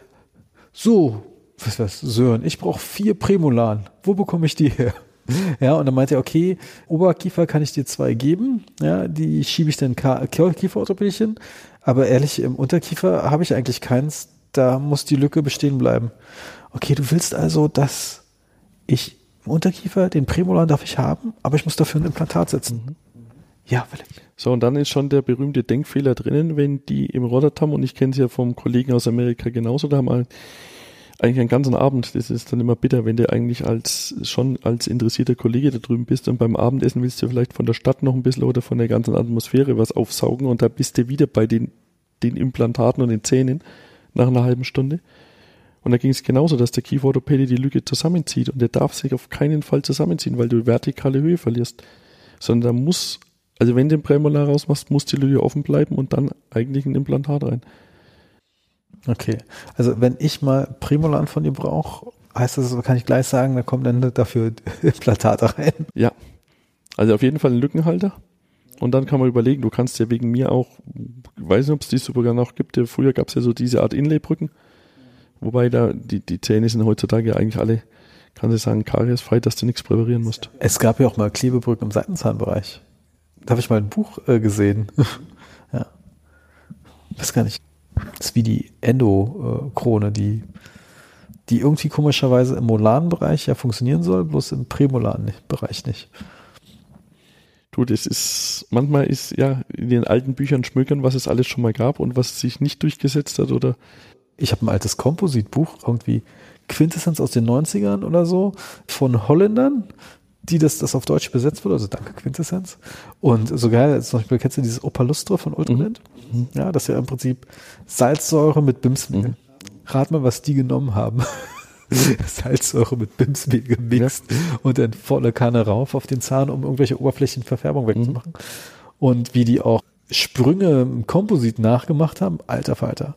so, was was, Sören, ich brauche vier Prämolaren. Wo bekomme ich die her? Ja, und dann meinte er, okay, Oberkiefer kann ich dir zwei geben, ja, die schiebe ich dann Kieferorthopädie hin, aber ehrlich, im Unterkiefer habe ich eigentlich keins. Da muss die Lücke bestehen bleiben. Okay, du willst also, dass ich im Unterkiefer den Prämolar darf ich haben, aber ich muss dafür ein Implantat setzen. Mhm. Ja, will ich. So, und dann ist schon der berühmte Denkfehler drinnen, wenn die im Rotterdam, und ich kenne sie ja vom Kollegen aus Amerika genauso, da haben wir eigentlich einen ganzen Abend, das ist dann immer bitter, wenn du eigentlich als schon als interessierter Kollege da drüben bist und beim Abendessen willst du vielleicht von der Stadt noch ein bisschen oder von der ganzen Atmosphäre was aufsaugen und da bist du wieder bei den, den Implantaten und den Zähnen nach einer halben Stunde. Und da ging es genauso, dass der Kieferorthopäde die Lücke zusammenzieht und der darf sich auf keinen Fall zusammenziehen, weil du vertikale Höhe verlierst. Sondern da muss, also wenn du den Prämolar rausmachst, muss die Lücke offen bleiben und dann eigentlich ein Implantat rein. Okay. Also wenn ich mal Primolan von dir brauche, heißt das, kann ich gleich sagen, da kommen dann dafür Implantate rein. Ja. Also auf jeden Fall ein Lückenhalter. Und dann kann man überlegen, du kannst ja wegen mir auch, ich weiß nicht, ob es die sogar noch gibt, früher gab es ja so diese Art Inlay-Brücken. Wobei da die, die Zähne sind heutzutage ja eigentlich alle, kann ich sagen, kariesfrei, dass du nichts präparieren musst. Es gab ja auch mal Klebebrücken im Seitenzahnbereich. Da habe ich mal ein Buch äh, gesehen. ja. Weiß gar nicht. Das ist wie die Endokrone, die, die irgendwie komischerweise im molaren Bereich ja funktionieren soll, bloß im prämolaren Bereich nicht. Du, das ist, manchmal ist ja in den alten Büchern schmökern, was es alles schon mal gab und was sich nicht durchgesetzt hat oder. Ich habe ein altes Kompositbuch, irgendwie Quintessenz aus den 90ern oder so, von Holländern, die das, das auf Deutsch besetzt wurde, also danke Quintessenz. Und so geil, zum Beispiel kennst du dieses Opalustre von Ultraland? Mhm. Ja, das ist ja im Prinzip Salzsäure mit Bimsmehl. Mhm. Rat mal, was die genommen haben. Salzsäure mit Bimsmehl gemixt ja. und dann volle Kanne rauf auf den Zahn, um irgendwelche Oberflächenverfärbung wegzumachen. Mhm. Und wie die auch Sprünge im Komposit nachgemacht haben, alter Falter.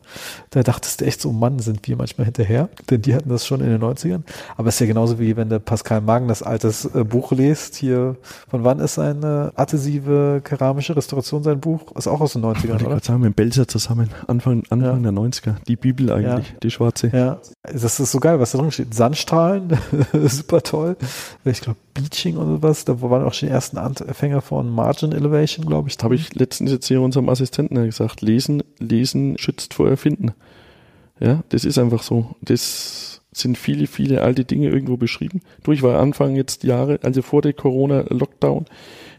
Da dachtest du echt so, Mann, sind wir manchmal hinterher, denn die hatten das schon in den 90ern. Aber es ist ja genauso wie wenn der Pascal Magen das altes äh, Buch liest, hier, von wann ist seine adhesive keramische Restauration sein Buch? Ist auch aus den 90ern, oder? Ich sagen, mit Belser zusammen, Anfang, Anfang ja. der 90er, die Bibel eigentlich, ja. die schwarze. Ja, das ist so geil, was da drin steht. Sandstrahlen, super toll. Ich glaube, Beaching oder was, da waren auch schon die ersten Anfänger von Margin Elevation, glaube ich. Habe ich letztens jetzt hier unserem Assistenten gesagt, lesen, lesen schützt vor Erfinden. Ja, das ist einfach so. Das sind viele, viele alte Dinge irgendwo beschrieben. Du, ich war Anfang jetzt Jahre, also vor der Corona-Lockdown,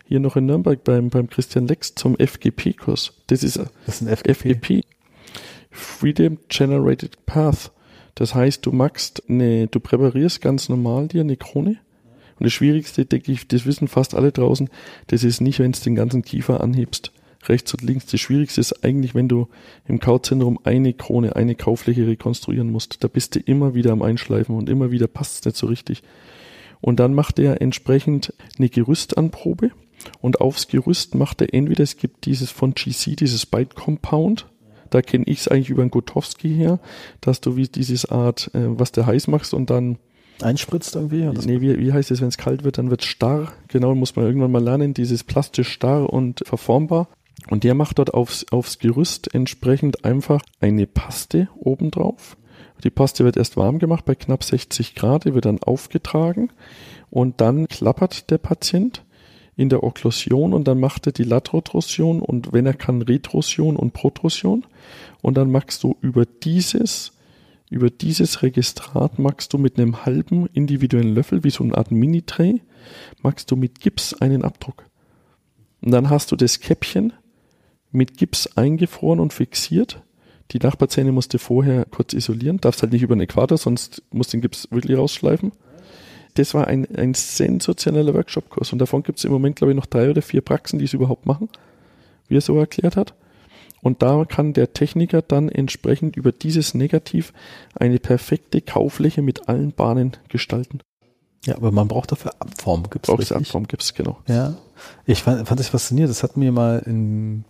hier noch in Nürnberg beim, beim Christian Lex zum FGP-Kurs. Das ist, das ist ein FGP. FGP. Freedom Generated Path. Das heißt, du machst eine, du präparierst ganz normal dir eine Krone. Und das Schwierigste, denke ich, das wissen fast alle draußen, das ist nicht, wenn du den ganzen Kiefer anhebst. Rechts und links. Das Schwierigste ist eigentlich, wenn du im Kauzentrum eine Krone, eine Kaufläche rekonstruieren musst. Da bist du immer wieder am Einschleifen und immer wieder passt es nicht so richtig. Und dann macht er entsprechend eine Gerüstanprobe. Und aufs Gerüst macht er entweder, es gibt dieses von GC, dieses Byte Compound, da kenne ich es eigentlich über den Gutowski her, dass du wie dieses Art, äh, was der heiß machst und dann einspritzt irgendwie? Oder? Nee, wie, wie heißt es, wenn es kalt wird, dann wird es starr. Genau, muss man irgendwann mal lernen, dieses plastisch starr und verformbar. Und der macht dort aufs, aufs Gerüst entsprechend einfach eine Paste obendrauf. Die Paste wird erst warm gemacht bei knapp 60 Grad, die wird dann aufgetragen und dann klappert der Patient in der Okklusion und dann macht er die Latrotrusion und wenn er kann Retrusion und Protrusion und dann machst du über dieses über dieses Registrat machst du mit einem halben individuellen Löffel, wie so eine Art Mini-Tray, machst du mit Gips einen Abdruck. Und dann hast du das Käppchen mit Gips eingefroren und fixiert. Die Nachbarzähne musst du vorher kurz isolieren, darfst halt nicht über den Äquator, sonst musst du den Gips wirklich rausschleifen das war ein, ein sensationeller Workshop-Kurs und davon gibt es im Moment, glaube ich, noch drei oder vier Praxen, die es überhaupt machen, wie er so erklärt hat. Und da kann der Techniker dann entsprechend über dieses Negativ eine perfekte Kaufläche mit allen Bahnen gestalten. Ja, aber man braucht dafür Abform, gibt's Braucht Abform, gibt's genau. Ja, ich fand, fand das faszinierend. Das hat mir mal in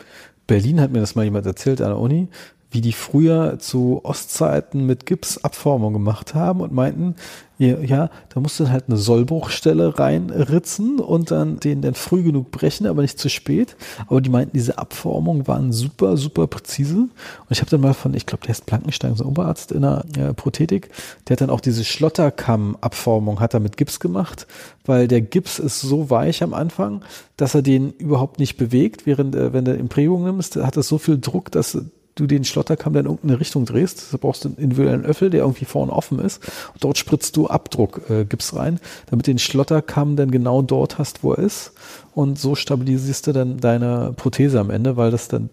Berlin hat mir das mal jemand erzählt an der Uni wie die früher zu Ostzeiten mit Gips Abformung gemacht haben und meinten, ja, da musst du halt eine Sollbruchstelle reinritzen und dann den dann früh genug brechen, aber nicht zu spät. Aber die meinten, diese Abformungen waren super, super präzise. Und ich habe dann mal von, ich glaube, der ist Blankenstein, so ein Oberarzt in der äh, Prothetik, der hat dann auch diese Schlotterkamm-Abformung hat er mit Gips gemacht, weil der Gips ist so weich am Anfang, dass er den überhaupt nicht bewegt, während, äh, wenn du Imprägung nimmst, hat das so viel Druck, dass du den Schlotterkamm dann in irgendeine Richtung drehst. Da brauchst du einen individuellen Öffel, der irgendwie vorne offen ist. Und dort spritzt du Abdruck, äh, Gips rein, damit den Schlotterkamm dann genau dort hast, wo er ist. Und so stabilisierst du dann deine Prothese am Ende, weil das dann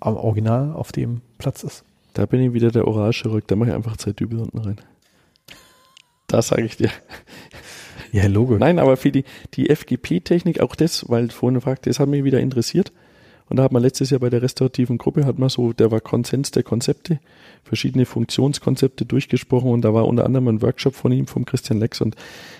am Original auf dem Platz ist. Da bin ich wieder der Oralchirurg, da mache ich einfach zwei Dübel unten rein. Das sage ich dir. Ja, Logo. Nein, aber für die, die FGP-Technik, auch das, weil vorhin fragte, das hat mich wieder interessiert. Und da hat man letztes Jahr bei der restaurativen Gruppe, hat man so, der war Konsens der Konzepte, verschiedene Funktionskonzepte durchgesprochen und da war unter anderem ein Workshop von ihm, vom Christian Lex und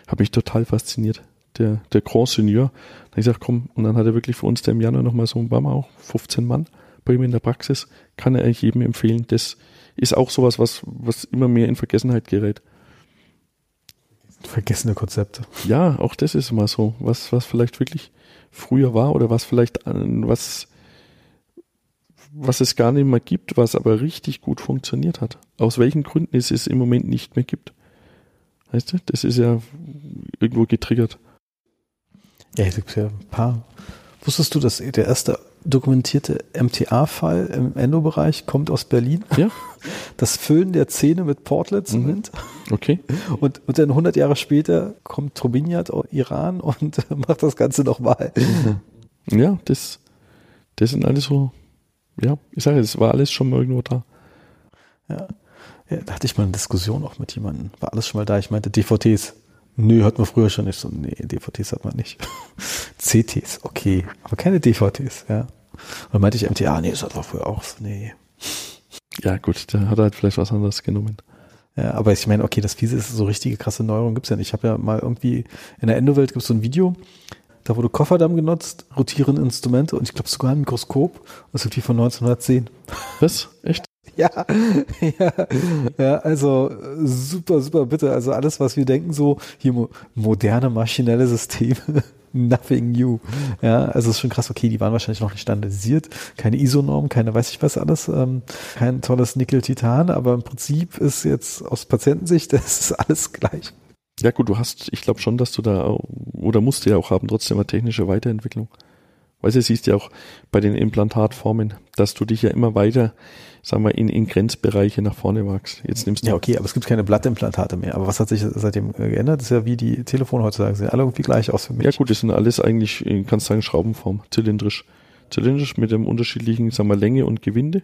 hat mich total fasziniert. Der, der Grand Seigneur. Da habe ich gesagt, komm, und dann hat er wirklich für uns der im Januar nochmal so, waren wir auch 15 Mann bei ihm in der Praxis, kann er eigentlich jedem empfehlen. Das ist auch sowas, was, was immer mehr in Vergessenheit gerät. Vergessene Konzepte. Ja, auch das ist mal so, was, was vielleicht wirklich früher war oder was vielleicht, was was es gar nicht mehr gibt, was aber richtig gut funktioniert hat. Aus welchen Gründen es es im Moment nicht mehr gibt. Weißt du, das ist ja irgendwo getriggert. Ja, es gibt ja ein paar. Wusstest du, dass der erste dokumentierte MTA-Fall im Endobereich kommt aus Berlin? Ja. Das Füllen der Zähne mit Portlet Zement. Mhm. Okay. Und, und dann 100 Jahre später kommt Trubinjat aus Iran und macht das Ganze nochmal. Mhm. Ja, das, das sind alles so ja, ich sage, es war alles schon mal irgendwo da. Ja. ja. Da hatte ich mal eine Diskussion auch mit jemandem. War alles schon mal da. Ich meinte DVTs. Nö, hat man früher schon nicht so. Nee, DVTs hat man nicht. CTs, okay. Aber keine DVTs, ja. Und dann meinte ich MTA, nee, das hat man früher auch. Nee. Ja, gut, der hat halt vielleicht was anderes genommen. Ja, aber ich meine, okay, das Fiese ist so richtige krasse Neuerung gibt's ja nicht. Ich habe ja mal irgendwie in der Endowelt gibt es so ein Video, da wurde Kofferdamm genutzt, rotierende Instrumente und ich glaube sogar ein Mikroskop. Das ist wie von 1910. Was? Echt? Ja, ja, ja, also super, super bitte. Also alles, was wir denken, so hier mo moderne maschinelle Systeme, nothing new. Ja, also es ist schon krass, okay, die waren wahrscheinlich noch nicht standardisiert, keine ISO-Norm, keine weiß ich was alles, ähm, kein tolles Nickel-Titan, aber im Prinzip ist jetzt aus Patientensicht, das ist alles gleich. Ja gut, du hast, ich glaube schon, dass du da, oder musst du ja auch haben, trotzdem eine technische Weiterentwicklung. Weißt du, siehst ja auch bei den Implantatformen, dass du dich ja immer weiter, sagen wir, in, in Grenzbereiche nach vorne wagst. Jetzt nimmst du. Ja, okay, aber es gibt keine Blattimplantate mehr. Aber was hat sich seitdem äh, geändert? Das ist ja wie die Telefone heutzutage, sehen alle irgendwie gleich aus für mich. Ja gut, das sind alles eigentlich, äh, kannst sagen, Schraubenform, zylindrisch. Zylindrisch mit dem unterschiedlichen, sagen wir, Länge und Gewinde.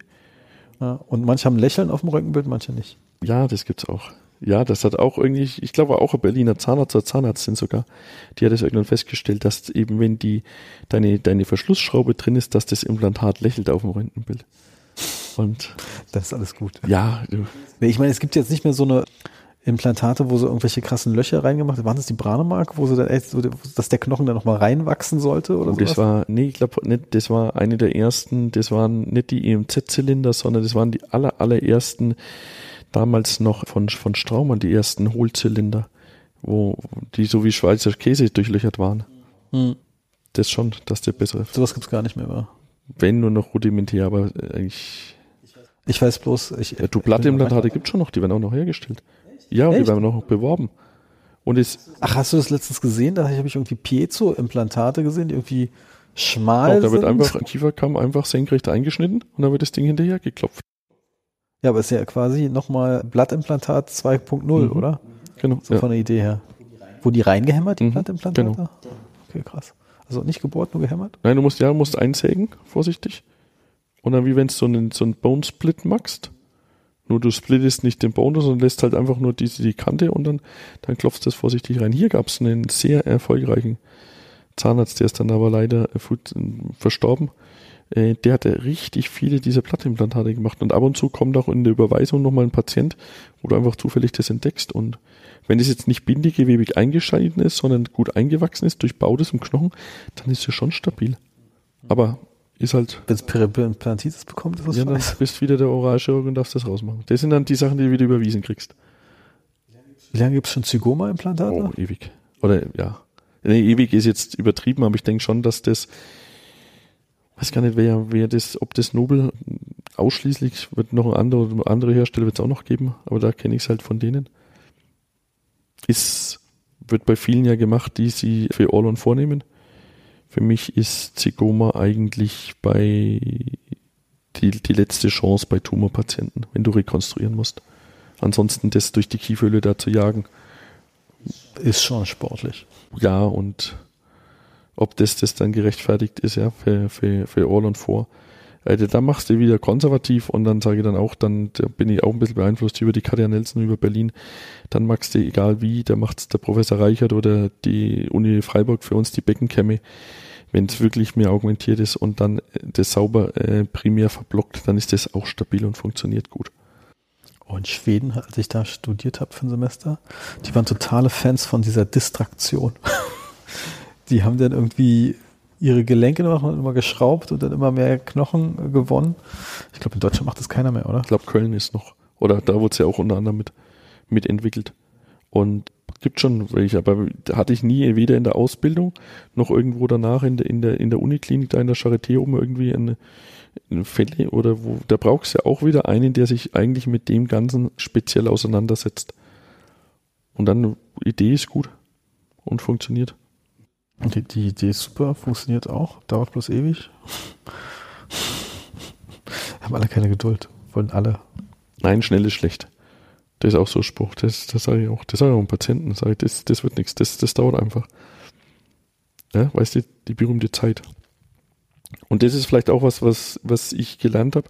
Ja, und manche haben Lächeln auf dem Röntgenbild, manche nicht. Ja, das gibt's auch. Ja, das hat auch irgendwie, ich glaube auch ein Berliner Zahnarzt oder Zahnärztin sogar, die hat das irgendwann festgestellt, dass eben wenn die, deine, deine Verschlussschraube drin ist, dass das Implantat lächelt auf dem Röntgenbild. Und. Das ist alles gut. Ja. Du. Nee, ich meine, es gibt jetzt nicht mehr so eine Implantate, wo so irgendwelche krassen Löcher reingemacht waren das die Branemark, wo so dann echt, dass der Knochen dann nochmal reinwachsen sollte oder so? Das war, nee, ich glaube nicht, das war eine der ersten, das waren nicht die EMZ-Zylinder, sondern das waren die aller, allerersten, damals noch von, von Straumann die ersten Hohlzylinder, wo die so wie Schweizer Käse durchlöchert waren. Hm. Das schon, dass der bessere. Sowas gibt's gar nicht mehr, wa? Wenn nur noch rudimentär, aber eigentlich. Ich weiß bloß, ich. Ja, du Blattimplantate gibt's schon noch, die werden auch noch hergestellt. Ja, und Echt? die werden noch beworben. Und es, Ach, hast du das letztens gesehen? Da habe ich irgendwie Piezo-Implantate gesehen, die irgendwie schmal auch, da wird einfach ein Kieferkamm einfach senkrecht eingeschnitten und dann wird das Ding hinterher geklopft. Ja, aber ist ja quasi nochmal Blattimplantat 2.0, mhm. oder? Genau. So ja. von der Idee her. Wo die reingehämmert, die mhm. Blattimplantate? Genau. Okay, krass. Also nicht gebohrt, nur gehämmert? Nein, du musst ja, musst einsägen, vorsichtig. Und dann wie wenn du so einen, so einen Bone Split machst. Nur du splittest nicht den Bone, sondern lässt halt einfach nur diese, die Kante und dann, dann klopfst du das vorsichtig rein. Hier gab es einen sehr erfolgreichen Zahnarzt, der ist dann aber leider äh, verstorben äh, der hatte richtig viele dieser Plattimplantate gemacht. Und ab und zu kommt auch in der Überweisung nochmal ein Patient, wo du einfach zufällig das entdeckst. Und wenn es jetzt nicht bindegewebig eingeschalten ist, sondern gut eingewachsen ist, durchbaut ist im Knochen, dann ist es schon stabil. Aber ist halt. Wenn es Perimplantitis bekommt, ist das Ja, dann bist du wieder der Oralchirurg und darfst das rausmachen. Das sind dann die Sachen, die du wieder überwiesen kriegst. Wie lange gibt es schon Zygoma-Implantate? Oh, ewig. Oder ja. Nee, ewig ist jetzt übertrieben, aber ich denke schon, dass das weiß gar nicht, wer, wer das, ob das Nobel ausschließlich wird noch ein anderer, andere Hersteller wird es auch noch geben, aber da kenne ich es halt von denen. Ist, wird bei vielen ja gemacht, die sie für Orlon vornehmen. Für mich ist Zygoma eigentlich bei die, die letzte Chance bei Tumorpatienten, wenn du rekonstruieren musst. Ansonsten das durch die Kieferhöhle da zu jagen. Ist schon sportlich. Ja, und ob das das dann gerechtfertigt ist, ja, für, für, für All und vor. Äh, da machst du wieder konservativ und dann sage ich dann auch, dann da bin ich auch ein bisschen beeinflusst über die Katja Nelson über Berlin. Dann magst du, egal wie, da macht's der Professor Reichert oder die Uni Freiburg für uns die Beckenkämme. Wenn es wirklich mehr augmentiert ist und dann das sauber äh, primär verblockt, dann ist das auch stabil und funktioniert gut. Und Schweden, als ich da studiert habe für ein Semester, die waren totale Fans von dieser Distraktion. die haben dann irgendwie ihre Gelenke noch immer geschraubt und dann immer mehr Knochen gewonnen. Ich glaube, in Deutschland macht das keiner mehr, oder? Ich glaube, Köln ist noch. Oder da wurde es ja auch unter anderem mit, mitentwickelt. Und gibt schon welche, aber hatte ich nie weder in der Ausbildung noch irgendwo danach in der, in der, in der Uniklinik da in der Charité oben irgendwie eine, eine Fälle oder wo, da brauchst du ja auch wieder einen, der sich eigentlich mit dem Ganzen speziell auseinandersetzt. Und dann, Idee ist gut und funktioniert. Die, die Idee ist super, funktioniert auch, dauert bloß ewig. Haben alle keine Geduld, wollen alle. Nein, schnell ist schlecht. Das ist auch so ein Spruch. Das, das sage ich auch. Das sage ich auch einem Patienten. Das, ich, das, das wird nichts. Das, das dauert einfach. Ja, weißt du, die berühmte Zeit. Und das ist vielleicht auch was, was, was ich gelernt habe.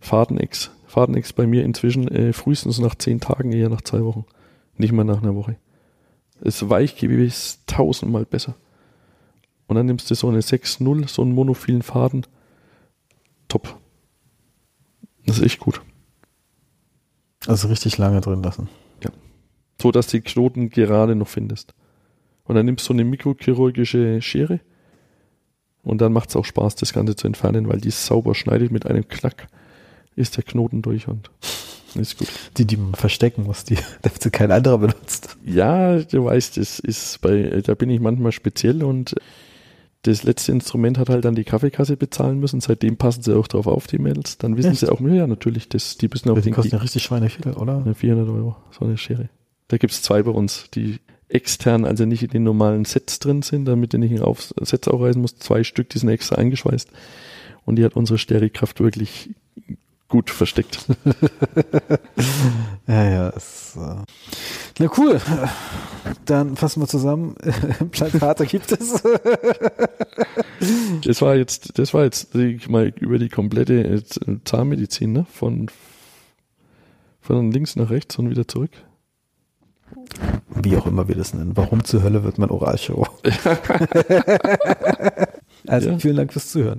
Fadenex. Fadenex bei mir inzwischen äh, frühestens nach zehn Tagen, eher nach zwei Wochen. Nicht mal nach einer Woche. Das Weichgewebe ist tausendmal besser. Und dann nimmst du so eine 6-0, so einen monophilen Faden. Top. Das ist echt gut. Also richtig lange drin lassen. Ja. So, dass die Knoten gerade noch findest. Und dann nimmst du eine mikrochirurgische Schere. Und dann macht es auch Spaß, das Ganze zu entfernen, weil die sauber schneidet mit einem Klack, ist der Knoten durch und ist gut. Die, die man verstecken muss, die damit kein anderer benutzt. Ja, du weißt, es ist bei, da bin ich manchmal speziell und das letzte Instrument hat halt dann die Kaffeekasse bezahlen müssen. Seitdem passen sie auch drauf auf, die Mädels. Dann wissen Echt? sie auch, ja, natürlich, das, die müssen auch die kosten ja richtig Schweine viel, oder? 400 Euro, so eine Schere. Da gibt's zwei bei uns, die, extern, also nicht in den normalen Sets drin sind, damit du nicht auf Sets auch reisen musst. Zwei Stück, die sind extra eingeschweißt. Und die hat unsere Stereo-Kraft wirklich gut versteckt. ja, ja. Ist, äh Na cool. Dann fassen wir zusammen. Plakate gibt es. das war jetzt, das war jetzt ich mal über die komplette äh, Zahnmedizin, ne? Von, von links nach rechts und wieder zurück. Wie auch immer wir das nennen. Warum zur Hölle wird man Oralchirurg? also ja. vielen Dank fürs Zuhören.